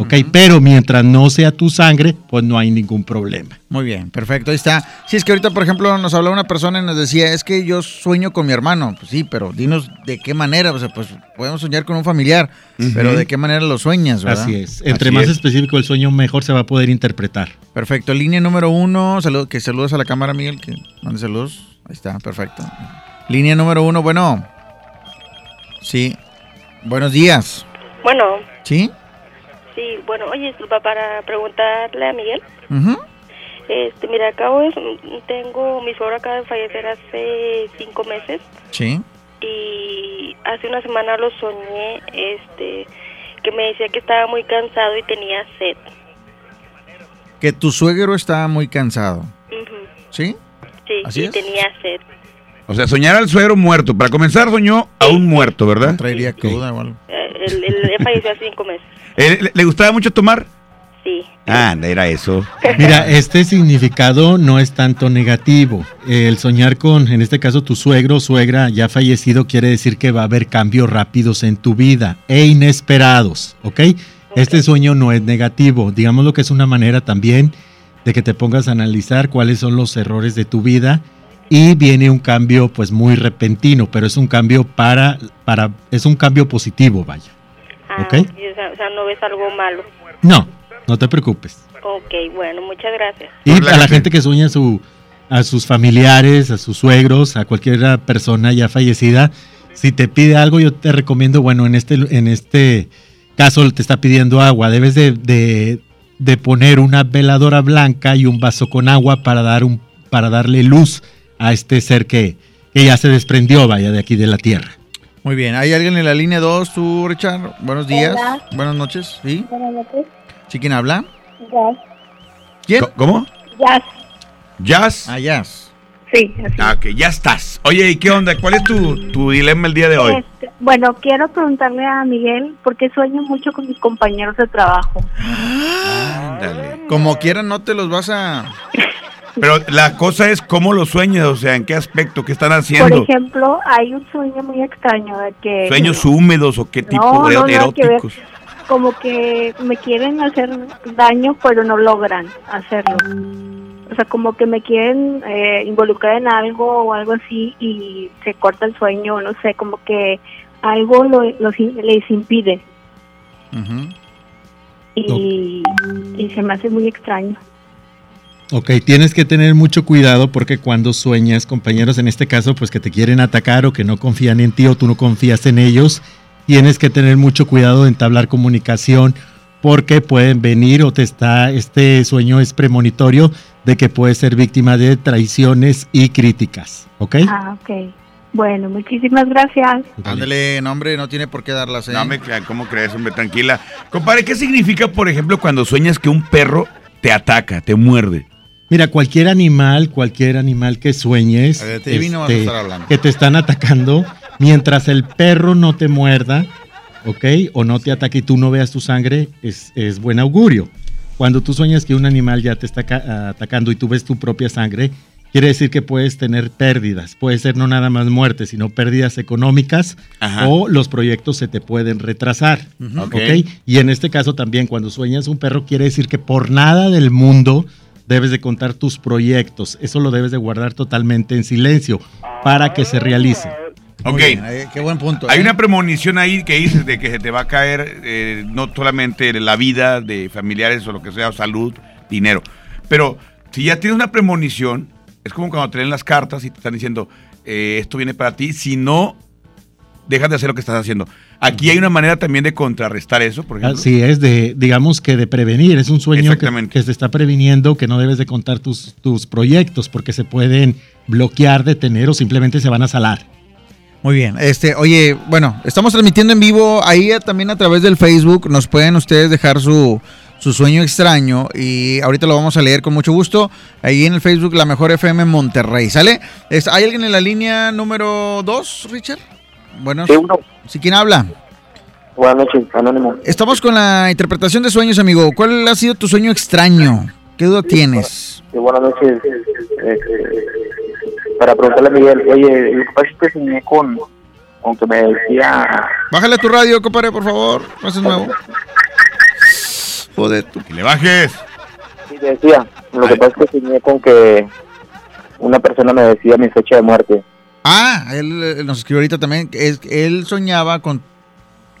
¿Ok? Pero mientras no sea tu sangre, pues no hay ningún problema. Muy bien, perfecto, ahí está. Si es que ahorita, por ejemplo, nos habló una persona y nos decía, es que yo sueño con mi hermano. Pues sí, pero dinos de qué manera, o sea, pues podemos soñar con un familiar, pero de qué manera lo sueñas, ¿verdad? Así es. Entre Así más es. específico el sueño, mejor se va a poder interpretar. Perfecto, línea número uno, salud, que saludos a la cámara, Miguel, que mande saludos. Ahí está, perfecto. Línea número uno, bueno. Sí. Buenos días. Bueno, ¿Sí? Sí, bueno, oye, disculpa, para preguntarle a Miguel. Este, mira, acabo de, tengo, mi suegro acaba de fallecer hace cinco meses Sí. y hace una semana lo soñé, este, que me decía que estaba muy cansado y tenía sed. Que tu suegro está muy cansado. ¿Sí? Sí, ¿Así y es? tenía sed. O sea, soñar al suegro muerto. Para comenzar, soñó a un muerto, ¿verdad? Traería cruda o algo. Él, falleció hace cinco meses. Eh, ¿Le, le gustaba mucho tomar? Sí. Ah, era eso. Mira, este significado no es tanto negativo. El soñar con, en este caso, tu suegro o suegra ya fallecido quiere decir que va a haber cambios rápidos en tu vida e inesperados, ¿ok? Este sueño no es negativo. Digamos lo que es una manera también de que te pongas a analizar cuáles son los errores de tu vida y viene un cambio pues muy repentino, pero es un cambio para, para es un cambio positivo, vaya. Ah, ¿Ok? O, sea, o sea, no ves algo malo. No, no te preocupes. Ok, bueno, muchas gracias. Y a la gente que sueña a, su, a sus familiares, a sus suegros, a cualquier persona ya fallecida, si te pide algo, yo te recomiendo, bueno, en este, en este caso te está pidiendo agua, debes de, de- de poner una veladora blanca y un vaso con agua para, dar un, para darle luz a este ser que, que ya se desprendió, vaya, de aquí de la tierra. Muy bien, ¿hay alguien en la línea 2, tú, Richard? Buenos días. Hola. Buenas noches, ¿sí? Buenas noches. ¿Sí quién habla? Jazz. ¿Quién? ¿Cómo? Jazz. ¿Jazz? Ah, Jazz. Sí, así. Ah, ok, ya estás. Oye, ¿y qué onda? ¿Cuál es tu, tu dilema el día de hoy? Este, bueno, quiero preguntarle a Miguel porque sueño mucho con mis compañeros de trabajo. Como quieran, no te los vas a... Pero la cosa es cómo lo sueñas, o sea, en qué aspecto, qué están Por haciendo. ejemplo, hay un sueño muy extraño de que... ¿Sueños húmedos o qué tipo No, de no, nada que ver. eróticos? Como que me quieren hacer daño, pero no logran hacerlo. O sea, como que me quieren eh, involucrar en algo o algo así y se corta el sueño, no sé, como que algo lo, los- les impide y, y se me hace muy extraño. Ok, tienes que tener mucho cuidado porque cuando sueñas, compañeros, en este caso, pues que te quieren atacar o que no confían en ti o tú no confías en ellos, tienes que tener mucho cuidado de entablar comunicación porque pueden venir o te está, este sueño es premonitorio de que puedes ser víctima de traiciones y críticas, ¿ok? Ah, ok. Bueno, muchísimas gracias. Ándale, nombre, no tiene por qué darlas, ¿eh? No, me, ¿cómo crees, hombre? Tranquila. Compadre, ¿qué significa, por ejemplo, cuando sueñas que un perro te ataca, te muerde? Mira, cualquier animal, cualquier animal que sueñes, ver, a este, que te están atacando, mientras el perro no te muerda, ¿ok? O no te ataque y tú no veas tu sangre, es, es buen augurio. Cuando tú sueñas que un animal ya te está ca- atacando y tú ves tu propia sangre, quiere decir que puedes tener pérdidas. Puede ser no nada más muerte, sino pérdidas económicas Ajá. o los proyectos se te pueden retrasar. Ujú. ¿ok? Ok. Y en este caso también, cuando sueñas un perro, quiere decir que por nada del mundo debes de contar tus proyectos. Eso lo debes de guardar totalmente en silencio para que se realice. Ok. qué buen punto. Hay ¿eh? una premonición ahí que dices de que se te va a caer eh, no solamente la vida de familiares o lo que sea, salud, dinero. Pero si ya tienes una premonición, es como cuando te leen las cartas y te están diciendo, eh, esto viene para ti, si no, dejas de hacer lo que estás haciendo. Aquí hay una manera también de contrarrestar eso, por ejemplo. Así es, de, digamos que de prevenir. Es un sueño que, que se está previniendo, que no debes de contar tus, tus proyectos porque se pueden bloquear, detener o simplemente se van a salar. Muy bien. Este, oye, bueno, estamos transmitiendo en vivo ahí también a través del Facebook. Nos pueden ustedes dejar su, su sueño extraño y ahorita lo vamos a leer con mucho gusto. Ahí en el Facebook La Mejor FM Monterrey, ¿sale? Es- ¿Hay alguien en la línea número 2, Richard? Bueno, Sí, uno. ¿sí quién habla? Buenas noches, Anónimo. Estamos con la interpretación de sueños, amigo. ¿Cuál ha sido tu sueño extraño? ¿Qué duda tienes? Sí, buenas noches. Eh, para preguntarle a Miguel, oye, lo que pasa es que soñé con, con que me decía... Bájale a tu radio, compadre, por favor. No haces nuevo. Joder, tú. Que le bajes. Sí, decía, lo que pasa es que soñé con que una persona me decía mi fecha de muerte. Ah, él eh, nos escribió ahorita también. que Es, él soñaba con,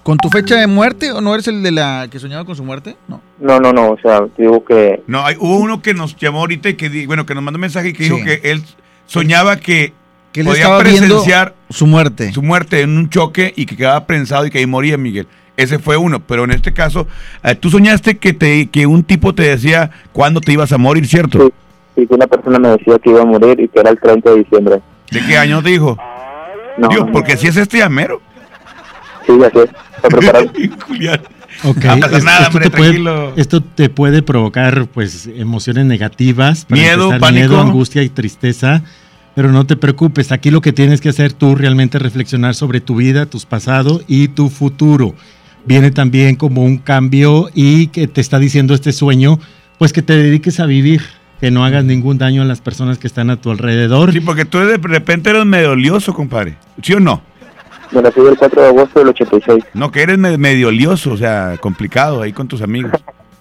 con tu fecha de muerte o no eres el de la que soñaba con su muerte? No. No, no, no, o sea, digo que... No, hay, hubo uno que nos llamó ahorita y que, di- bueno, que nos mandó un mensaje y que Sí. dijo que él soñaba que, Que él podía estaba presenciar su muerte. su muerte en un choque y que quedaba prensado y que ahí moría Miguel. Ese fue uno, pero en este caso, eh, tú soñaste que te que un tipo te decía cuándo te ibas a morir, ¿cierto? Sí, que una persona me decía que iba a morir y que era el 30 de diciembre. ¿De qué año te dijo? No, Digo, porque si es este llamero. Sí, ya sé, está preparado. Julián. Ok, No pasa nada, esto, hombre, te puede, tranquilo. esto te puede provocar pues emociones negativas, para Miedo, empezar, pánico. miedo, angustia y tristeza, pero no te preocupes, aquí lo que tienes que hacer tú realmente es reflexionar sobre tu vida, tus pasados y tu futuro. Viene también como un cambio y que te está diciendo este sueño, pues que te dediques a vivir, que no hagas ningún daño a las personas que están a tu alrededor. Sí, porque tú de repente eres medio lioso, compadre. ¿Sí o no? Me nací el 4 de agosto del 86. No, que eres me- medio lioso, o sea, complicado ahí con tus amigos.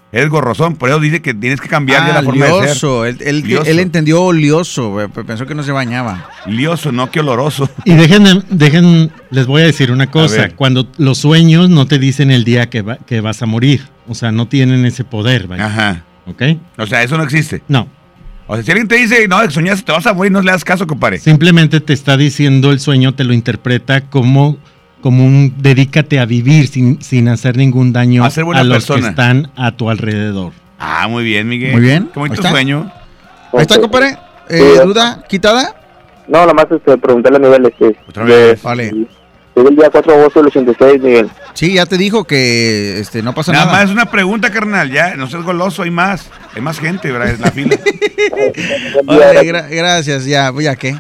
Eres gorrozón, por eso dice que tienes que cambiar Ah, la forma de ser. lioso. Él, él- Lioso. él entendió olioso. güey, Pensó que no se bañaba. Lioso, no que oloroso. Y dejen, dejen, les voy a decir una cosa, cuando los sueños no te dicen el día que, va- que vas a morir, o sea, no tienen ese poder, vaya. Ajá. ¿Ok? O sea, eso no existe. No. O sea, si alguien te dice, no, soñaste, te vas a morir, no le das caso, compadre. Simplemente te está diciendo el sueño, te lo interpreta como, como un dedícate a vivir sin, sin hacer ningún daño A ser buena a los persona. que están a tu alrededor. Ah, muy bien, Miguel. Muy bien. Qué bonito sueño. Ahí está, compadre. Eh, ¿Duda quitada? No, nomás este, preguntarle a Miguel. Este, Otra vez. Vale. Soy del día 4 de agosto del 86, Miguel. Sí, ya te dijo que este, no pasa Nada nada. más es una pregunta, carnal. Ya, no seas goloso, hay más. Hay más gente, ¿verdad? Es la fila. Órale, gra- gracias, ya, ya qué.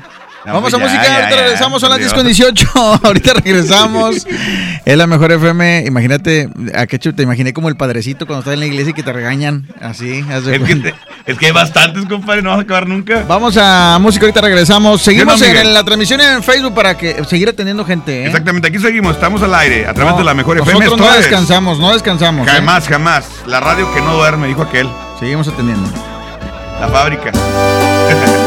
No, Vamos pues a ya, música, ya, regresamos, son las por 10 con 18. ahorita regresamos. Es la mejor FM. Imagínate, a qué chu- te imaginé como el padrecito cuando estás en la iglesia y que te regañan. Así, Es que, te- es que hay bastantes, compadre, no vas a acabar nunca. Vamos a música, ahorita regresamos. Seguimos no, en, la transmisión en Facebook para que seguir atendiendo gente. ¿eh? Exactamente, aquí seguimos, estamos al aire, a través No, de la mejor FM. Nosotros no descansamos, no descansamos. ¿eh? Jamás, jamás. La radio que no duerme, dijo aquel. Seguimos atendiendo. La fábrica.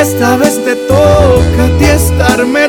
Esta vez te toca a ti estarme.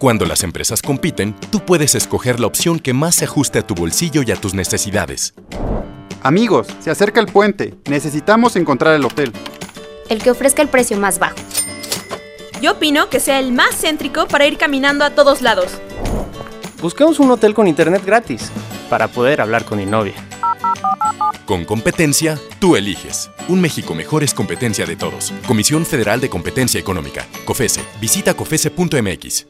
Cuando las empresas compiten, tú puedes escoger la opción que más se ajuste a tu bolsillo y a tus necesidades. Amigos, se acerca el puente. Necesitamos encontrar el hotel. El que ofrezca el precio más bajo. Yo opino que sea el más céntrico para ir caminando a todos lados. Buscamos un hotel con internet gratis para poder hablar con mi novia. Con competencia, tú eliges. Un México mejor es competencia de todos. Comisión Federal de Competencia Económica. COFESE. Visita COFESE.mx.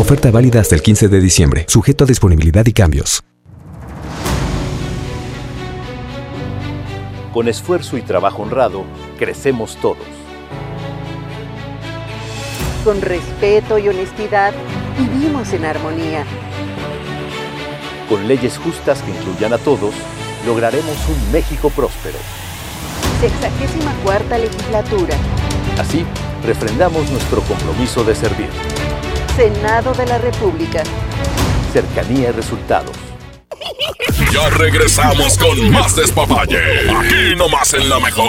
Oferta válida hasta el 15 de diciembre, sujeto a disponibilidad y cambios. Con esfuerzo y trabajo honrado, crecemos todos. Con respeto y honestidad, vivimos en armonía. Con leyes justas que incluyan a todos, lograremos un México próspero. Sexagésima cuarta legislatura. Así, refrendamos nuestro compromiso de servir. Senado de la República. Cercanía y resultados. Ya regresamos con más despapalle. Aquí nomás en la mejor.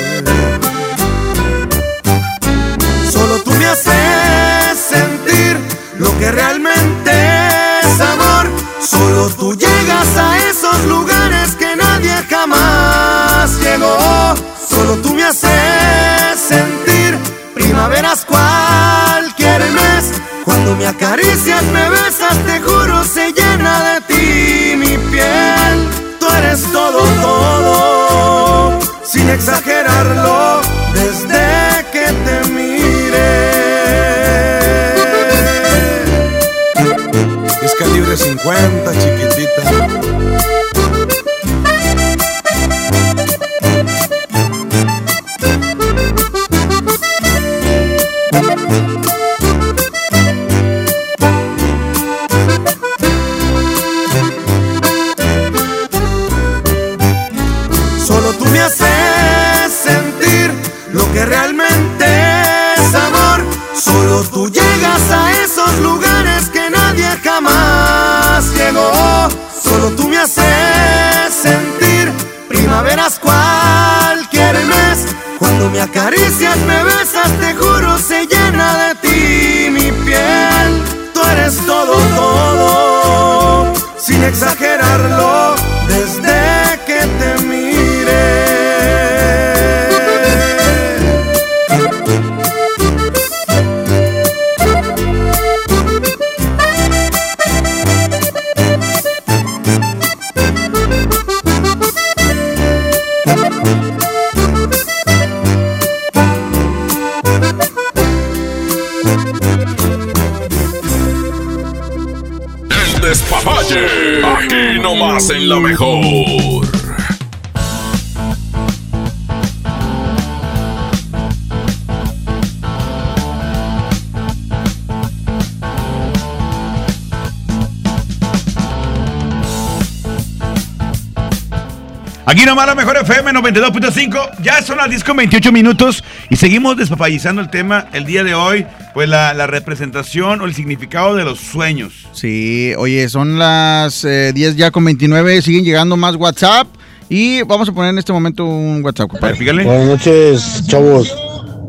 Nomás la mejor FM 92.5. Ya son las 10 con 28 minutos y seguimos despapallizando el tema el día de hoy. Pues la, la representación o el significado de los sueños. Sí, oye, son las eh, 10 ya con 29, siguen llegando más WhatsApp y vamos a poner en este momento un WhatsApp, compadre. Buenas noches, chavos.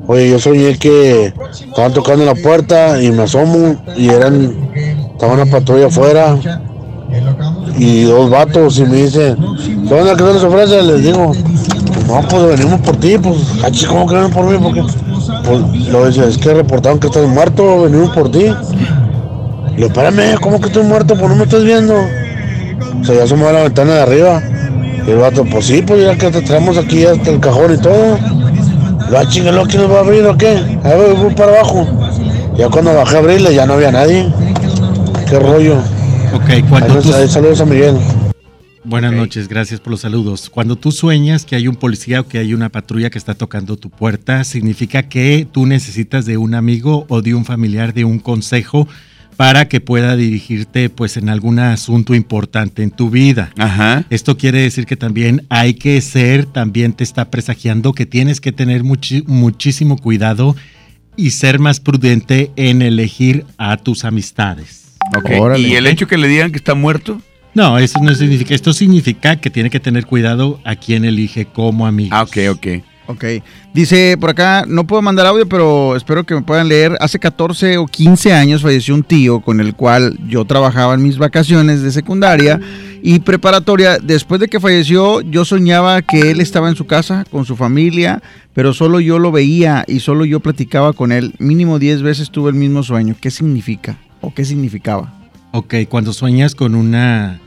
Oye, yo soñé que estaban tocando la puerta y me asomo y eran, estaba una patrulla afuera y dos vatos y me dicen, ¿qué onda? ¿Qué les ofrece? Les digo, no, pues venimos por ti, pues, achis, ¿cómo que por mí? Porque, pues, lo dice, es que reportaron que estás muerto, venimos por ti. Le espérame, ¿cómo que estoy muerto? Pues no me estás viendo. O sea, ya asomó a la ventana de arriba. Y el vato, pues sí, pues ya que te traemos aquí hasta el cajón y todo. La chingada, ¿quién nos va a abrir o qué? A ver, voy para abajo. Ya cuando bajé a abrirle ya no había nadie. Qué rollo. Ok, Ahí nos- Saludos a Miguel. Buenas noches, gracias por los saludos. Cuando tú sueñas que hay un policía o que hay una patrulla que está tocando tu puerta, significa que tú necesitas de un amigo o de un familiar, de un consejo para que pueda dirigirte pues en algún asunto importante en tu vida. Ajá. Esto quiere decir que también hay que ser, también te está presagiando que tienes que tener muchísimo cuidado y ser más prudente en elegir a tus amistades. Ok, ¿Y el hecho que le digan que está muerto? No, eso no significa. Esto significa que tiene que tener cuidado a quien elige como amigo. Ah, ok, ok. Ok. Dice por acá, no puedo mandar audio, pero espero que me puedan leer. Hace 14 o 15 años falleció un tío con el cual yo trabajaba en mis vacaciones de secundaria y preparatoria. Después de que falleció, yo soñaba que él estaba en su casa con su familia, pero solo yo lo veía y solo yo platicaba con él. Mínimo 10 veces tuve el mismo sueño. ¿Qué significa? ¿O qué significaba? Ok, cuando sueñas con una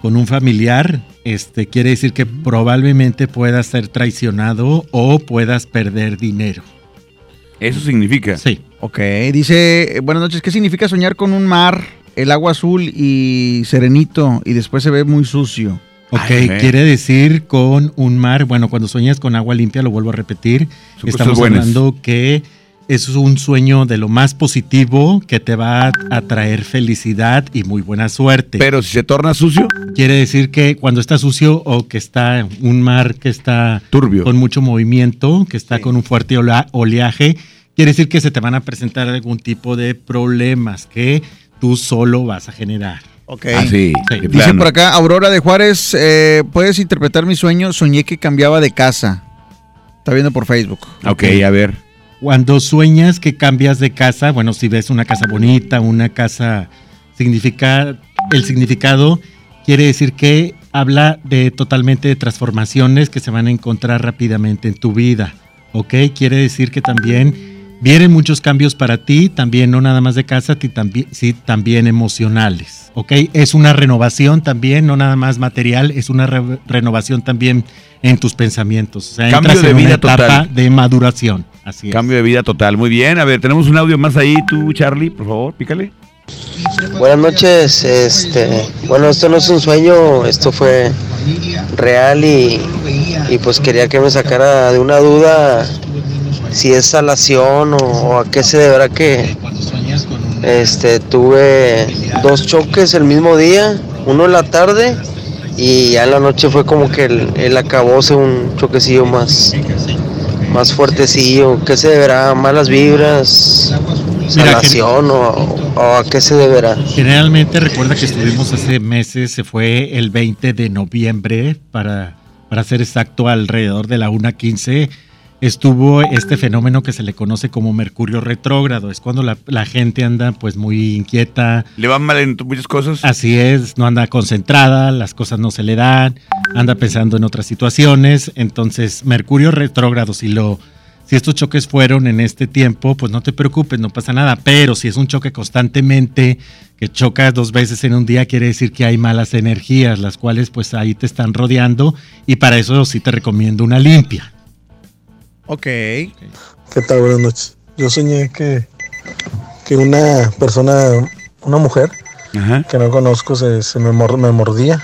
con un familiar, este quiere decir que probablemente puedas ser traicionado o puedas perder dinero. Eso significa. Sí. Ok, dice, eh, buenas noches, ¿qué significa soñar con un mar, el agua azul y serenito y después se ve muy sucio? Ok, Ay, quiere decir con un mar, bueno, cuando sueñas con agua limpia, lo vuelvo a repetir, Son estamos hablando que es un sueño de lo más positivo que te va a traer felicidad y muy buena suerte. Pero si se torna sucio, Quiere decir que cuando está sucio o que está un mar que está turbio. con mucho movimiento, que está con un fuerte oleaje, quiere decir que se te van a presentar algún tipo de problemas que tú solo vas a generar. Ok. Ah, sí, de Dice por acá, Aurora de Juárez, eh, ¿puedes interpretar mi sueño? Soñé que cambiaba de casa. Está viendo por Facebook. Ok, a ver. Cuando sueñas que cambias de casa, bueno, si ves una casa bonita, una casa significa el significado quiere decir que habla de totalmente de transformaciones que se van a encontrar rápidamente en tu vida, ¿ok? Quiere decir que también vienen muchos cambios para ti, también no nada más de casa, también, sí, también emocionales, ¿ok? Es una renovación también, no nada más material, es una re- renovación también en tus pensamientos, o sea, Cambio entras de en una vida etapa total. de maduración, así es. Cambio de vida total. Muy bien. A ver, tenemos un audio más ahí, tú, Charlie, por favor, pícale. Buenas noches, este, bueno, esto no es un sueño, esto fue real y, y pues quería que me sacara de una duda si es salación o, o a qué se deberá que este tuve dos choques el mismo día, uno en la tarde y ya en la noche fue como que el, el acabose un choquecillo más más fuertecillo, ¿qué se deberá? ¿Malas vibras? Mira, ¿Salación o, o a qué se deberá? Generalmente recuerda que estuvimos hace meses, se fue el 20 de noviembre, para, para ser exacto, alrededor de la 1.15, estuvo este fenómeno que se le conoce como Mercurio retrógrado. Es cuando la, la gente anda pues muy inquieta. ¿Le van mal en muchas cosas? Así es, no anda concentrada, las cosas no se le dan, anda pensando en otras situaciones. Entonces, Mercurio retrógrado, si lo... Si estos choques fueron en este tiempo, pues no te preocupes, no pasa nada. Pero si es un choque constantemente, que chocas dos veces en un día, quiere decir que hay malas energías, las cuales pues ahí te están rodeando. Y para eso sí te recomiendo una limpia. Ok. ¿Qué tal? Buenas noches. Yo soñé que, que una persona, una mujer que no conozco, se, se me, mor- me mordía.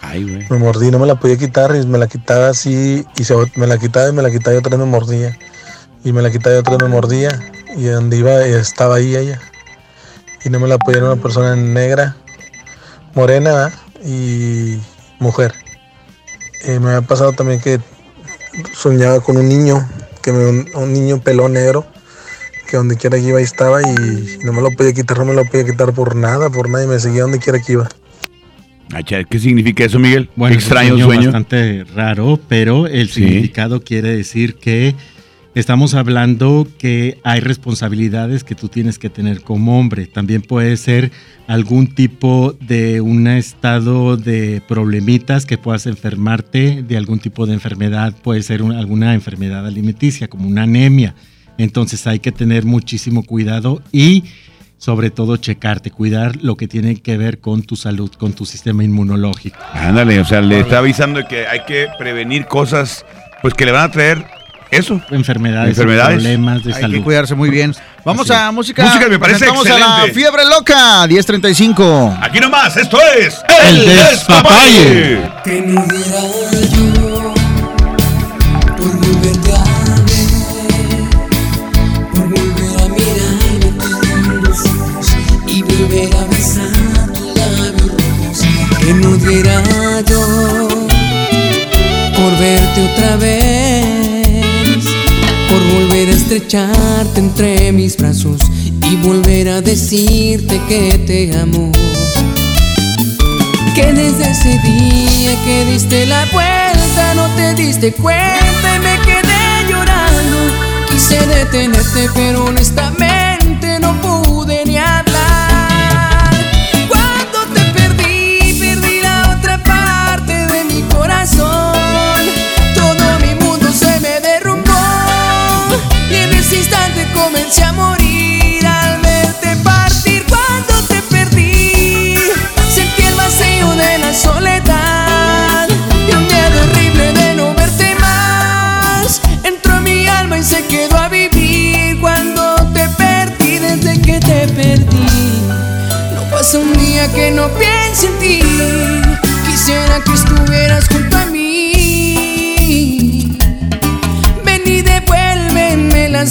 Ay, güey. Me mordí, no me la podía quitar y me la quitaba así y se, me la quitaba y me la quitaba y otra vez me mordía. Y me la quitaba y otra vez me mordía. Y donde iba estaba ahí ella. Y no me la podía, era una persona negra, morena y mujer. Eh, me había pasado también que soñaba con un niño, que me, un, un niño pelón negro, que donde quiera que iba ahí estaba y no me lo podía quitar, no me lo podía quitar por nada, por nada y me seguía donde quiera que iba. ¿Qué significa eso, Miguel? Bueno, Qué es un extraño sueño sueño. bastante raro, pero el Sí. significado quiere decir que estamos hablando que hay responsabilidades que tú tienes que tener como hombre. También puede ser algún tipo de un estado de problemitas que puedas enfermarte de algún tipo de enfermedad. Puede ser un- alguna enfermedad alimenticia, como una anemia. Entonces hay que tener muchísimo cuidado y sobre todo checarte, cuidar lo que tiene que ver con tu salud, con tu sistema inmunológico. Ándale, o sea, le está avisando que hay que prevenir cosas pues que le van a traer eso. Enfermedades, Enfermedades. problemas de Hay salud. que cuidarse muy bien. Vamos Así a música. Música me parece Presentamos a la fiebre loca, 1035. Aquí nomás, esto es El Despapalle. Que no diera yo por volverte a ver, por volver a los ojos y volver a besar tus labios rojos. Que no diera yo por verte otra vez, estrecharte entre mis brazos y volver a decirte que te amo que desde ese día que diste la vuelta no te diste cuenta y me quedé llorando. Quise detenerte pero honestamente no pude ni hablar.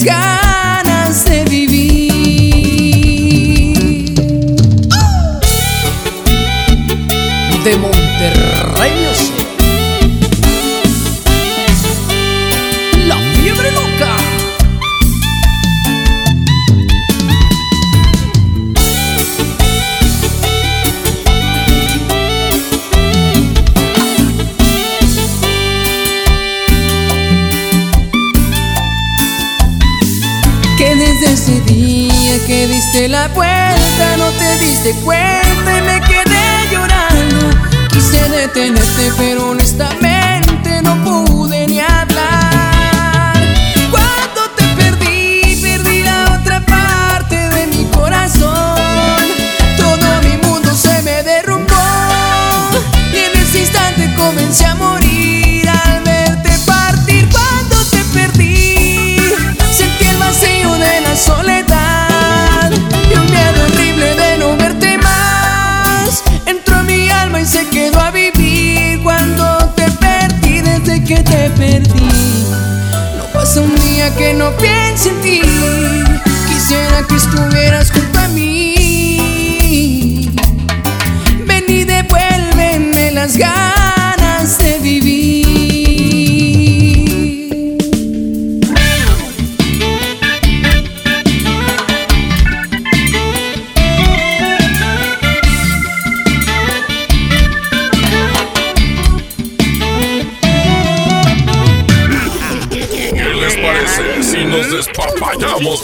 sky no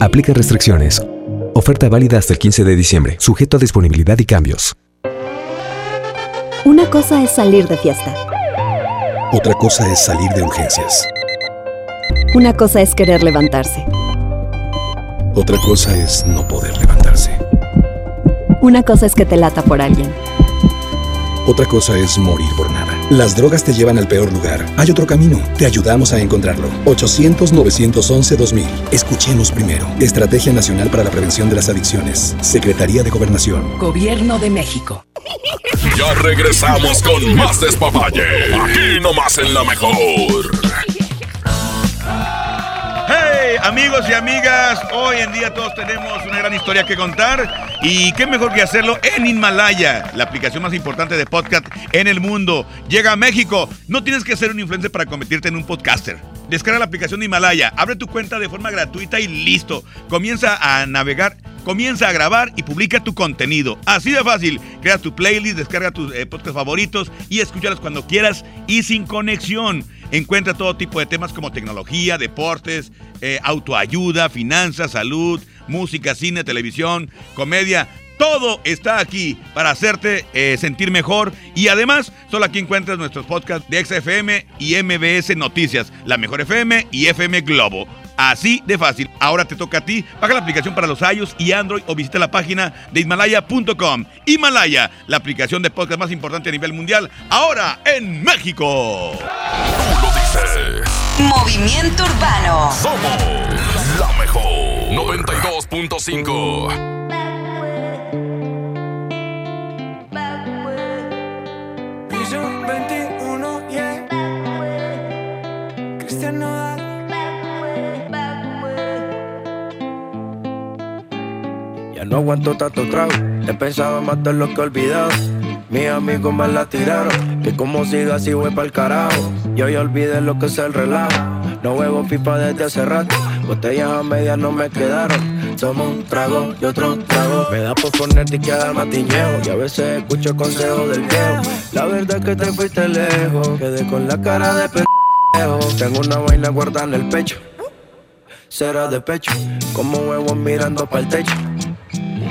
Aplica restricciones. Oferta válida hasta el 15 de diciembre, sujeto a disponibilidad y cambios. Una cosa es salir de fiesta. Otra cosa es salir de urgencias. Una cosa es querer levantarse. Otra cosa es no poder levantarse. Una cosa es que te lata por alguien. Otra cosa es morir por nada. Las drogas te llevan al peor lugar. Hay otro camino. Te ayudamos a encontrarlo. 800-911-2000. Escuchemos primero. Estrategia Nacional para la Prevención de las Adicciones. Secretaría de Gobernación. Gobierno de México. Ya regresamos con más despapalle. Aquí nomás en la mejor. Amigos y amigas, hoy en día todos tenemos una gran historia que contar y qué mejor que hacerlo en Himalaya, la aplicación más importante de podcast en el mundo. Llega a México, no tienes que ser un influencer para convertirte en un podcaster. Descarga la aplicación de Himalaya, abre tu cuenta de forma gratuita y listo. Comienza a navegar comienza a grabar y publica tu contenido. Así de fácil. Crea tu playlist, descarga tus eh, podcasts favoritos y escúchalos cuando quieras y sin conexión. Encuentra todo tipo de temas como tecnología, deportes, eh, autoayuda, finanzas, salud, música, cine, televisión, comedia. Todo está aquí para hacerte eh, sentir mejor y además solo aquí encuentras nuestros podcasts de XFM y MBS Noticias, la mejor FM y FM Globo. Así de fácil. Ahora te toca a ti. Baja la aplicación para los iOS y Android o visita la página de Himalaya.com. Himalaya, la aplicación de podcast más importante a nivel mundial, ahora en México. Movimiento Urbano. Somos la mejor 92.5. Piso 21, no aguanto tanto trago. He pensado más de lo que he olvidado. Mis amigos me la tiraron. Que como siga así voy pa'l carajo. Yo ya olvidé lo que es el relajo. No huevo pipa desde hace rato. Botellas a medias no me quedaron. Tomo un trago y otro trago. Me da por ponerte y quedar matiñeo. Y a veces escucho consejos del viejo. La verdad es que te fuiste lejos. Quedé con la cara de pendejo. Tengo una vaina guardada en el pecho. Será de pecho. Como huevos mirando para el techo.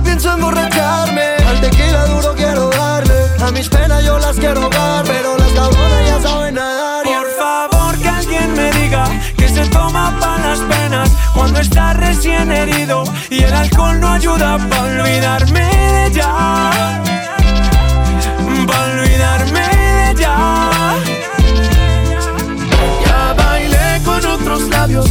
pienso emborracharme Al tequila duro quiero darle A mis penas yo las quiero dar Pero las cabronas ya saben nadar Por favor que alguien me diga que se toma para las penas cuando está recién herido y el alcohol no ayuda para olvidarme de ella. Para olvidarme de ella. Ya bailé con otros labios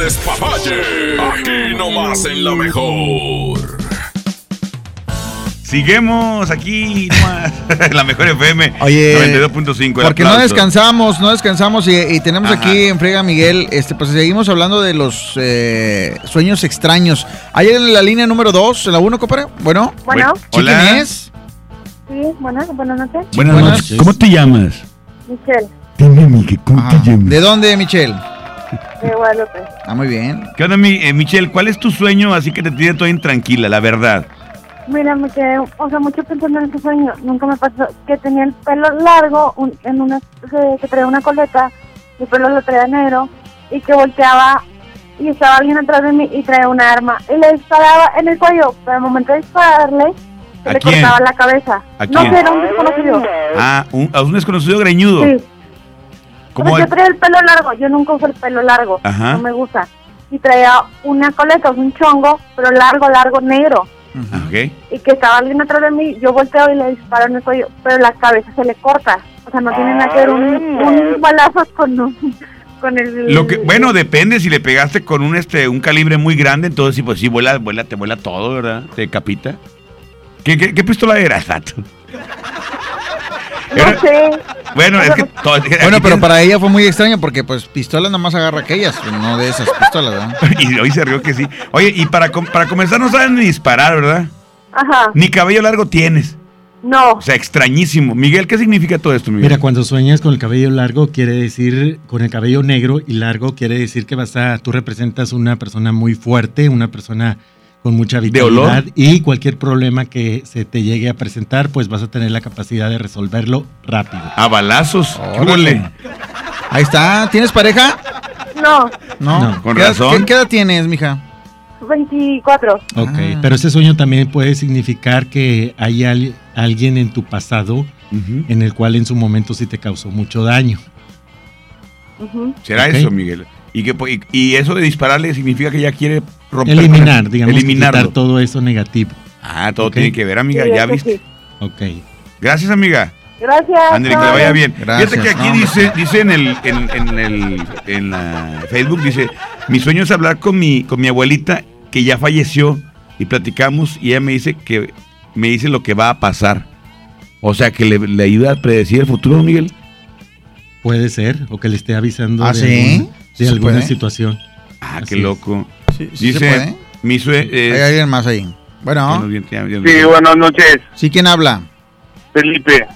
despapalle. Aquí nomás en la mejor. Seguimos aquí nomás, en la mejor FM Oye, 92.5. el Porque no descansamos, no descansamos y, y tenemos Ajá. aquí en Frega Miguel, este, pues seguimos hablando de los eh, sueños extraños. Hay en la línea número 2, en la 1, compadre. Bueno, Bueno. ¿Sí, ¿quién Hola. es? Sí, buenas, buenas noches. Buenas, Buenas noches. ¿Cómo te llamas? Michelle, Dime, Miguel, ¿cómo Ajá. te llamas? ¿De dónde, Michelle? De Guadalupe. Ah, muy bien. ¿Qué onda, mi, eh, Michelle? ¿Cuál es tu sueño así que te tiene toda intranquila, la verdad? Mira, me quedé, o sea, mucho pensando en ese sueño. Nunca me pasó que tenía el pelo largo, un- en una, que, que traía una coleta, el pelo lo traía negro, y que volteaba y estaba alguien atrás de mí y traía una arma. Y le disparaba en el cuello, pero al momento de dispararle, se ¿A le quién? cortaba la cabeza. ¿A No quién? sé, era un desconocido. Ah, un, a un desconocido greñudo. Sí. ¿Cómo Pero yo traía el pelo largo, yo nunca uso el pelo largo, Ajá. no me gusta. Y traía una coleta, un chongo, pero largo, largo, negro. Ok. Y que estaba alguien atrás de mí, yo volteo y le disparo en el cuello, pero la cabeza se le corta. O sea, no tiene nada que ver un, un balazo con, un- con el... Lo que, bueno, depende si le pegaste con un este un calibre muy grande, entonces sí, pues sí, vuela, vuela, te vuela todo, ¿verdad? Te decapita. ¿Qué, qué, qué pistola era, Sato? No sé. Bueno, es que todo- Bueno, pero para ella fue muy extraño porque pues pistolas nomás agarra aquellas, pues, no de esas pistolas, ¿verdad? y hoy se rió que sí. Oye, y para, com- para comenzar no saben ni disparar, ¿verdad? Ajá, Ni cabello largo tienes. no. O sea, extrañísimo. Miguel, ¿qué significa todo esto, Miguel? Mira, cuando sueñas con el cabello largo, quiere decir, con el cabello negro y largo, quiere decir que vas a, tú representas una persona muy fuerte, una persona con mucha olor? vitalidad y cualquier problema que se te llegue a presentar, pues vas a tener la capacidad de resolverlo rápido. A balazos. Órale. Ahí está, ¿tienes pareja? No, No. No. Con ¿Qué edad- razón. ¿Qué, qué edad tienes, mija? 24. Ok, Ah. pero ese sueño también puede significar que hay al- alguien en tu pasado en el cual en su momento sí te causó mucho daño. ¿Será eso, Miguel? Y, que, y, y eso de dispararle significa que ella quiere romper. Eliminar, el- digamos, quitar todo eso negativo. Ah, todo tiene que ver, amiga. Sí, ya viste. sí. Ok. Gracias, amiga. Gracias. André, que le vaya bien. Gracias, Fíjate que aquí no, dice, dice en el, en, en el, en la Facebook, dice, mi sueño es hablar con mi, con mi abuelita que ya falleció y platicamos y ella me dice que me dice lo que va a pasar. O sea, que le, le ayuda a predecir el futuro, Miguel. Puede ser, o que le esté avisando ¿Ah, de, sí? alguna, de ¿Sí se alguna puede? situación. Ah, Así qué es. Loco. Sí, sí se puede. dice, mi sueño... Hay alguien más ahí. Bueno, Sí, buenas noches, ¿sí quién habla? Felipe,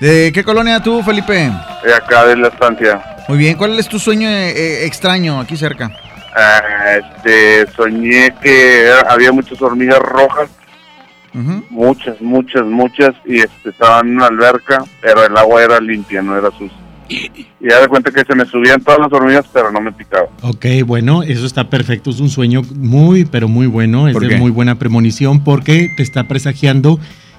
¿De qué colonia tú, Felipe? de acá de la estancia. Muy bien, ¿cuál es tu sueño eh, eh, extraño aquí cerca? Ah, este, soñé que había muchas hormigas rojas, muchas, muchas, muchas, y este, estaban en una alberca, pero el agua era limpia, no era sucia. Y ya de cuenta que se me subían todas las hormigas, pero no me picaban. Ok, bueno, eso está perfecto. Es un sueño muy, pero muy bueno. Es ¿Por de qué? muy buena premonición porque te está presagiando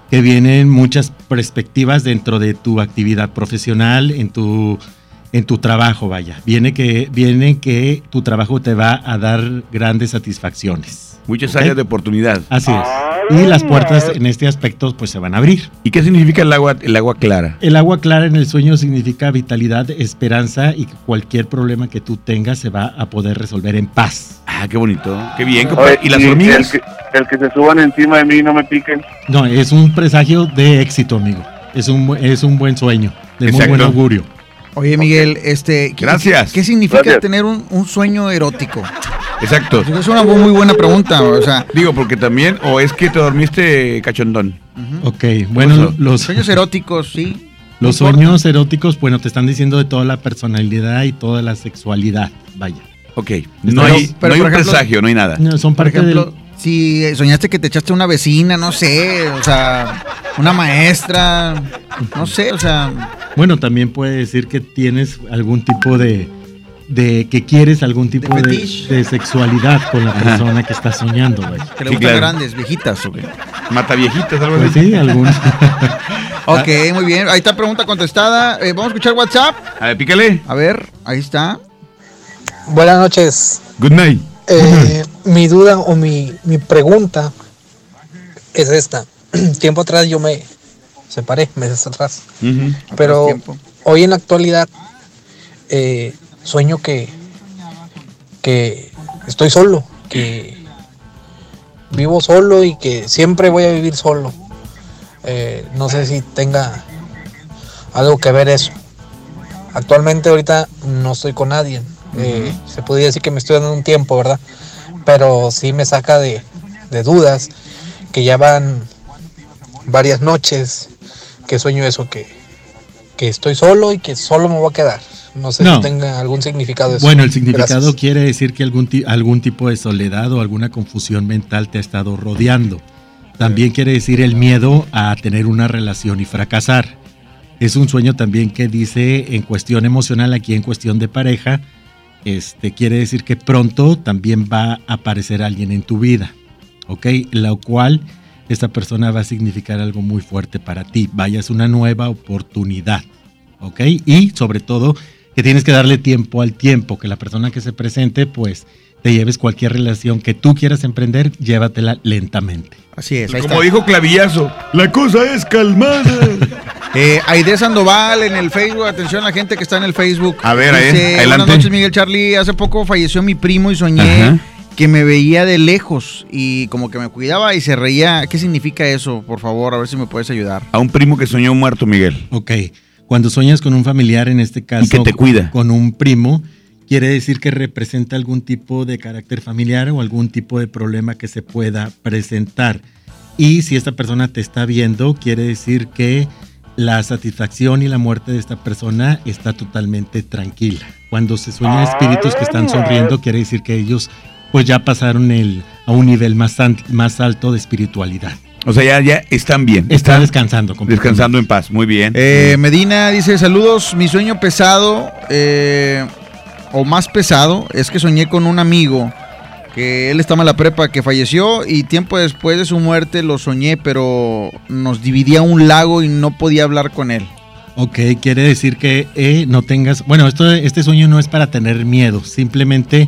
que vienen muchas perspectivas dentro de tu actividad profesional, en tu, en tu trabajo, vaya. Viene que, viene que tu trabajo te va a dar grandes satisfacciones. Muchas Ok. áreas de oportunidad. Así es. Y las puertas en este aspecto pues se van a abrir. ¿Y qué significa el agua, el agua clara? El agua clara en el sueño significa vitalidad, esperanza y que cualquier problema que tú tengas se va a poder resolver en paz. Ah, qué bonito. Qué bien. compadre. Oye, ¿Y las el hormigas? que, el que se suban encima de mí y no me piquen. No, es un presagio de éxito, amigo. Es un, es un buen sueño, de Exacto. muy buen augurio. Oye, Miguel, este, ¿qué, Gracias. ¿qué significa Gracias. tener un, un sueño erótico? Exacto. Es una muy buena pregunta, o sea, Digo, porque también, o es que te dormiste cachondón. Ok, bueno, los, sueños eróticos, sí. los no importa. sueños eróticos, bueno, te están diciendo de toda la personalidad y toda la sexualidad, vaya. Ok. No Pero- hay, pero, no hay un ejemplo- presagio, no hay nada. No, son Por ejemplo, del- si soñaste que te echaste una vecina, no sé, o sea, una maestra, no sé, o sea, Bueno, también puede decir que tienes algún tipo de, de que quieres algún tipo De de, sexualidad con la Ajá. persona que está soñando, vaya. que le Sí, gustan claro. grandes, viejitas, ¿o qué? Mata viejitas, algo Pues así. sí, algún. Ok, muy bien, ahí está pregunta contestada. Eh, vamos a escuchar WhatsApp. A ver, pícale. A ver, ahí está. Buenas noches. Good night. Eh, mi duda o mi, mi pregunta es esta. Tiempo atrás yo me separé, meses atrás. Pero hoy en la actualidad eh, sueño que, que estoy solo, que vivo solo y que siempre voy a vivir solo. Eh, no sé si tenga algo que ver eso. Actualmente ahorita no estoy con nadie. Eh, se podría decir que me estoy dando un tiempo, ¿verdad? Pero sí me saca de, de dudas que ya van varias noches que sueño eso, que, que estoy solo y que solo me voy a quedar. No sé No. si tenga algún significado eso. Bueno, el significado Gracias. quiere decir que algún, algún tipo de soledad o alguna confusión mental te ha estado rodeando. También quiere decir el miedo a tener una relación y fracasar. Es un sueño también que dice en cuestión emocional, aquí en cuestión de pareja, este quiere decir que pronto también va a aparecer alguien en tu vida, ¿ok? Lo cual esta persona va a significar algo muy fuerte para ti. Vayas una nueva oportunidad, ¿ok? Y sobre todo que tienes que darle tiempo al tiempo, que la persona que se presente, pues te lleves cualquier relación que tú quieras emprender, llévatela lentamente. Así es. ahí Como está. dijo Clavillazo, la cosa es calmada. Eh, Aide Sandoval en el Facebook, atención a la gente que está en el Facebook. A ver, Dice, adelante. Buenas noches, Miguel Charlie. Hace poco falleció mi primo y soñé Ajá. que me veía de lejos y como que me cuidaba y se reía. ¿Qué significa eso? Por favor, a ver si me puedes ayudar. A un primo que soñó muerto, Miguel. Ok. Cuando sueñas con un familiar, en este caso, que te cuida. con un primo, quiere decir que representa algún tipo de carácter familiar o algún tipo de problema que se pueda presentar. Y si esta persona te está viendo, quiere decir que la satisfacción y la muerte de esta persona está totalmente tranquila. Cuando se sueña espíritus que están sonriendo, quiere decir que ellos pues ya pasaron el, a un nivel más alto de espiritualidad. O sea, ya, ya están bien. Está descansando. completamente. Descansando en paz. Muy bien. Eh, Medina dice, saludos, mi sueño pesado eh, o más pesado es que soñé con un amigo que él estaba en la prepa que falleció y tiempo después de su muerte lo soñé, pero nos dividía un lago y no podía hablar con él. Ok, quiere decir que eh, no tengas, bueno, esto, este sueño no es para tener miedo, simplemente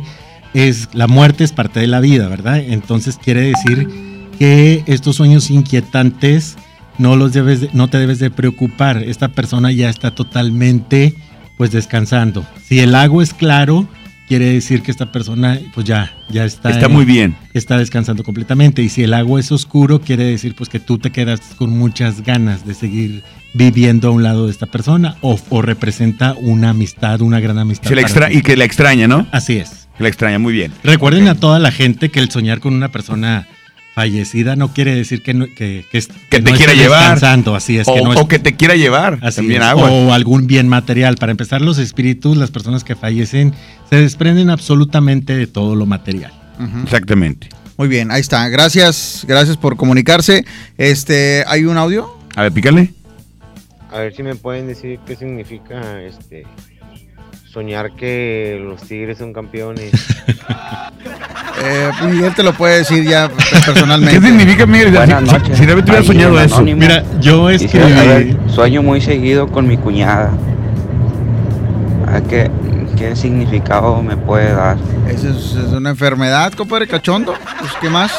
es la muerte es parte de la vida, ¿verdad? Entonces quiere decir que estos sueños inquietantes no los debes, de- no te debes de preocupar. Esta persona ya está totalmente, pues descansando. Si el lago es claro, quiere decir que esta persona, pues ya, ya está. Está muy bien. Está descansando completamente. Y si el agua es oscuro, quiere decir pues que tú te quedas con muchas ganas de seguir viviendo a un lado de esta persona o, o representa una amistad, una gran amistad. Se extra y que la extraña, ¿no? Así es. Que la extraña, muy bien. Recuerden a toda la gente que el soñar con una persona fallecida no quiere decir que no, que, que, es- Que no te quiera llevar. así es. o, que no es- o que te quiera llevar. Así También es, agua. O algún bien material. Para empezar, los espíritus, las personas que fallecen, se desprenden absolutamente de todo lo material. Exactamente. Muy bien, ahí está. Gracias, gracias por comunicarse. Este, ¿hay un audio? A ver, pícale. A ver si me pueden decir qué significa este soñar que los Tigres son campeones. Eh, Miguel te lo puede decir ya personalmente. ¿Qué significa, Miguel? Buenas Si- noches. si David hubiera Ahí soñado eso. Anónimo. Mira, yo Quisiera escribí- saber, sueño muy seguido con mi cuñada. ¿A qué, qué significado me puede dar? Esa es, es una enfermedad, compadre cachondo. Pues, ¿qué más?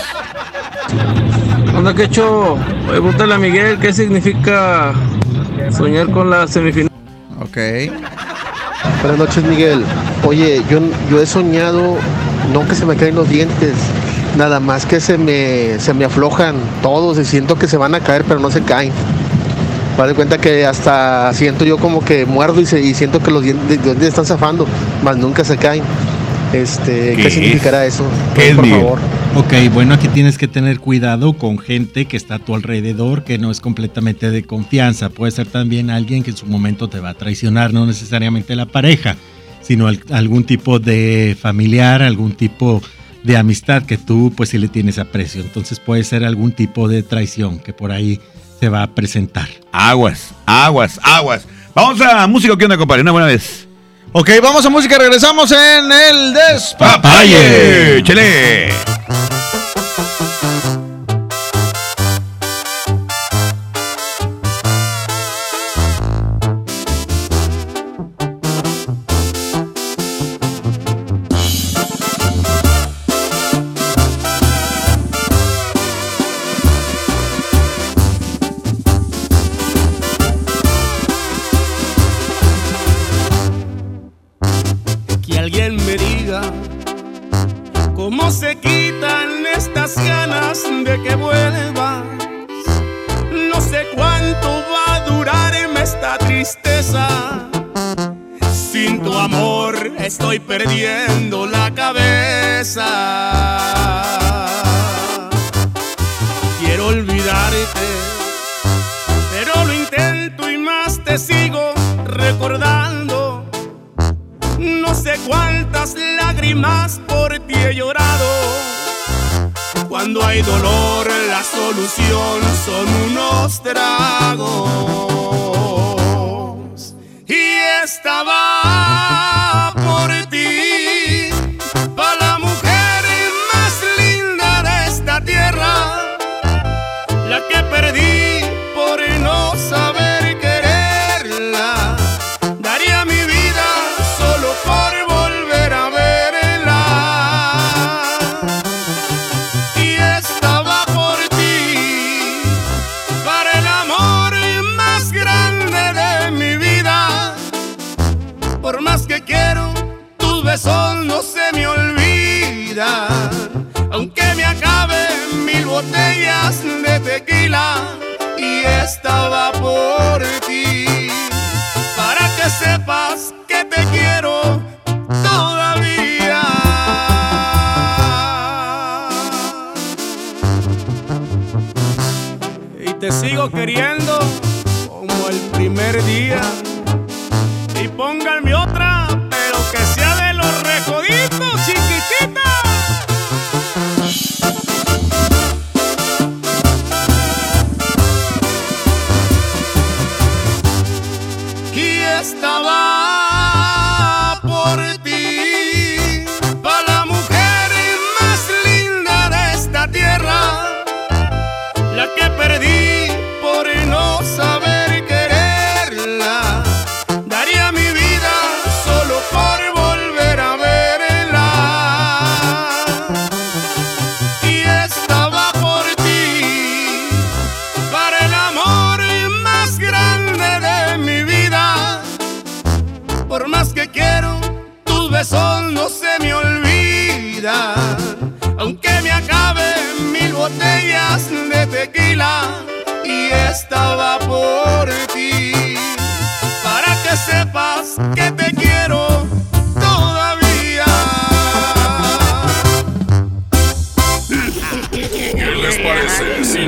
Onda, Quecho, pregúntale a Miguel qué significa soñar con la semifinal. Ok. Buenas noches, Miguel. Oye, yo, yo he soñado, no que se me caen los dientes, nada más que se me, se me aflojan todos y siento que se van a caer, pero no se caen. Me doy cuenta que hasta siento yo como que muerdo y, se- y siento que los dientes, los dientes están zafando, más nunca se caen. Este, ¿Qué, significará eso? ¿Qué es, por Miguel? favor. Ok, bueno, aquí tienes que tener cuidado con gente que está a tu alrededor, que no es completamente de confianza. Puede ser también alguien que en su momento te va a traicionar, no necesariamente la pareja, sino al- algún tipo de familiar, algún tipo de amistad que tú pues sí le tienes aprecio. Entonces puede ser algún tipo de traición que por ahí se va a presentar. Aguas, aguas, aguas. Vamos a música, ¿qué onda, compadre? Una buena vez. Ok, vamos a música, regresamos en el despapalle. ¡Papaye!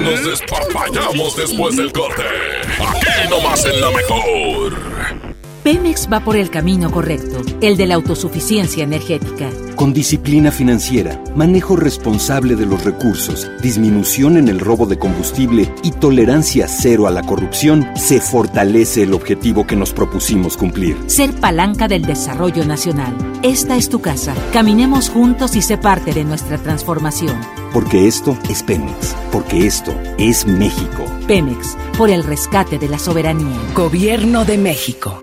Nos despapallamos después del corte? Aquí nomás en la mejor. Pemex va por el camino correcto, el de la autosuficiencia energética. Con disciplina financiera, manejo responsable de los recursos, disminución en el robo de combustible y tolerancia cero a la corrupción, se fortalece el objetivo que nos propusimos cumplir. Ser palanca del desarrollo nacional. Esta es tu casa. Caminemos juntos y sé parte de nuestra transformación. Porque esto es Pemex, porque esto es México. Pemex, por el rescate de la soberanía. Gobierno de México.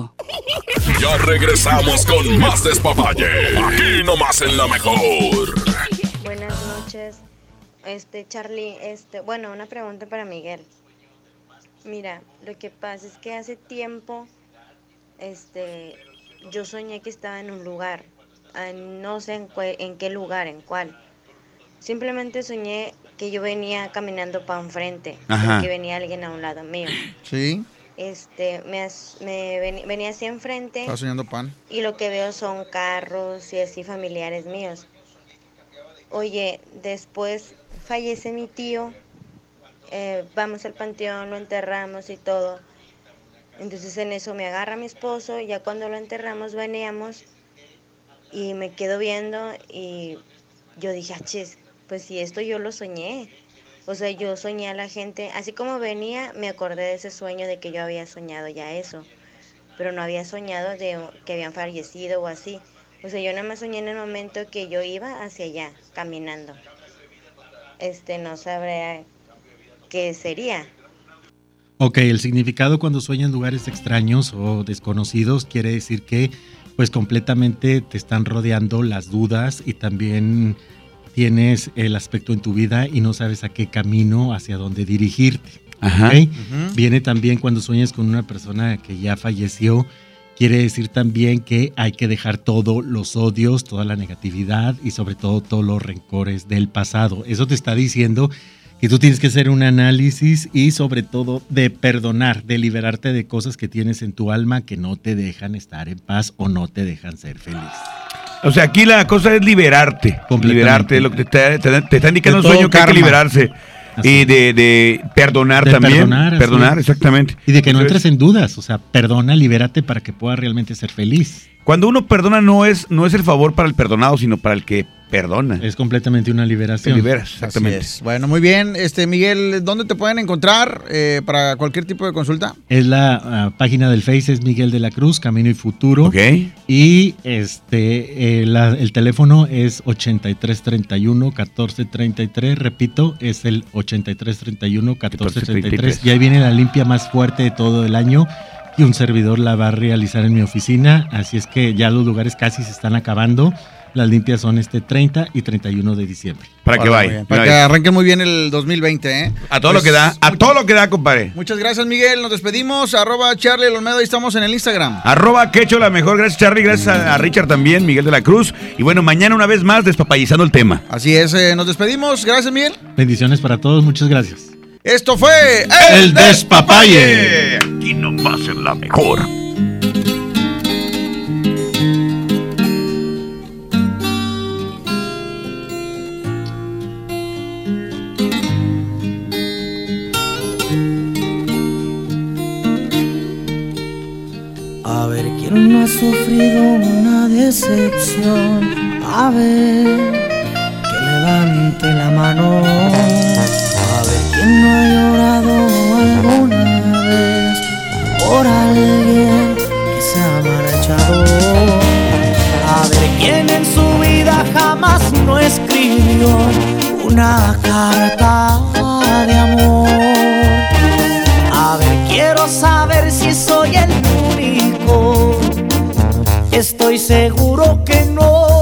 Ya regresamos con más despapalle. Aquí nomás en la mejor. Buenas noches. Este, Charlie, este, bueno, una pregunta para Miguel. Mira, lo que pasa es que hace tiempo, este, yo soñé que estaba en un lugar, ah, no sé en, en qué lugar, en cuál. Simplemente soñé que yo venía caminando para enfrente, Ajá. que venía alguien a un lado mío. Sí, Este, me, me ven- venía así enfrente estaba soñando pan. y lo que veo son carros y así familiares míos. Oye, después fallece mi tío, eh, vamos al panteón, lo enterramos y todo. Entonces en eso me agarra mi esposo, ya cuando lo enterramos veníamos y me quedo viendo y yo dije, "Achis, pues si esto yo lo soñé. O sea, yo soñé a la gente, así como venía, me acordé de ese sueño de que yo había soñado ya eso pero no había soñado de que habían fallecido o así. O sea, yo nada más soñé en el momento que yo iba hacia allá, caminando. Este, no sabré qué sería. Ok, el significado cuando sueñas lugares extraños o desconocidos quiere decir que pues completamente te están rodeando las dudas y también tienes el aspecto en tu vida y no sabes a qué camino, hacia dónde dirigirte. Ajá. Viene también cuando sueñas con una persona que ya falleció. Quiere decir también que hay que dejar todos los odios, toda la negatividad y sobre todo todos los rencores del pasado. Eso te está diciendo que tú tienes que hacer un análisis y sobre todo de perdonar, de liberarte de cosas que tienes en tu alma que no te dejan estar en paz o no te dejan ser feliz. O sea, aquí la cosa es liberarte. Liberarte de lo que te, te- te está indicando un sueño que hay que karma. liberarse. Y de, de perdonar De también. perdonar, Perdonar, exactamente. Y de que no Entonces, entres en dudas, o sea, perdona, libérate para que puedas realmente ser feliz. Cuando uno perdona no es, no es el favor para el perdonado, sino para el que perdona. Es completamente una liberación. Te liberas, exactamente. Así es. Bueno, muy bien. Este Miguel, ¿dónde te pueden encontrar eh, para cualquier tipo de consulta? Es la ah, página del Face, es Miguel de la Cruz, Camino y Futuro. Ok. Y este eh, la- el teléfono es 8331 1433. Repito, es el 8331 1433. Y ahí viene la limpia más fuerte de todo el año. Y un servidor la va a realizar en mi oficina. Así es que ya los lugares casi se están acabando. Las limpias son este 30 y 31 de diciembre. Para que vaya. Para que arranque muy bien el 2020, ¿eh? A todo Pues, lo que da, a todo lo que da, compadre. Muchas gracias, Miguel. Nos despedimos. Arroba Charlie Olmedo. Ahí estamos en el Instagram. Arroba que hecho la mejor. Gracias, Charlie. Gracias a, a Richard también, Miguel de la Cruz. Y bueno, mañana una vez más despapallizando el tema. Así es, eh, nos despedimos. Gracias, Miguel. Bendiciones para todos, muchas gracias. Esto fue El Despapalle. Aquí nomás en la mejor. Sufrido una decepción. A ver, que levante la mano. A ver quién no ha llorado alguna vez por alguien que se ha marchado. A ver quién en su vida jamás no escribió una carta de amor. A ver, quiero saber si soy el. Estoy seguro que no.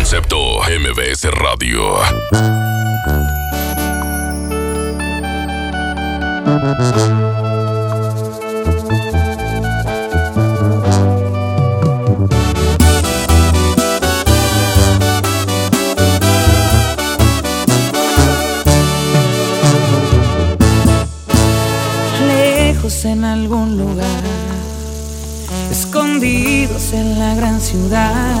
Concepto MBS Radio. lejos en algún lugar, escondidos en la gran ciudad,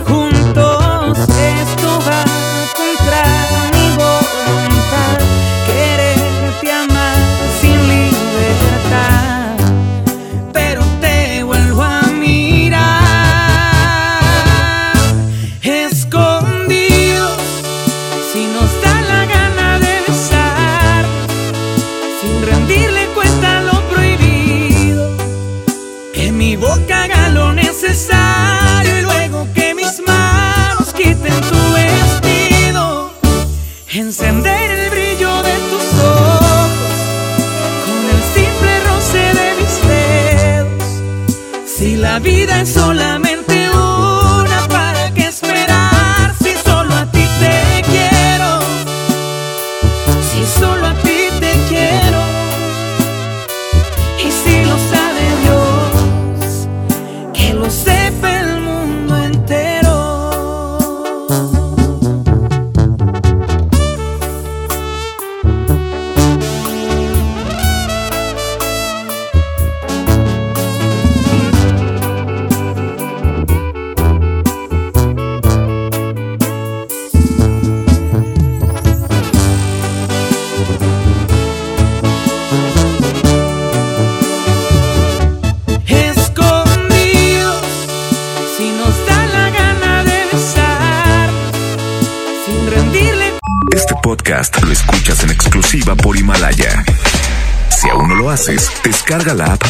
haces,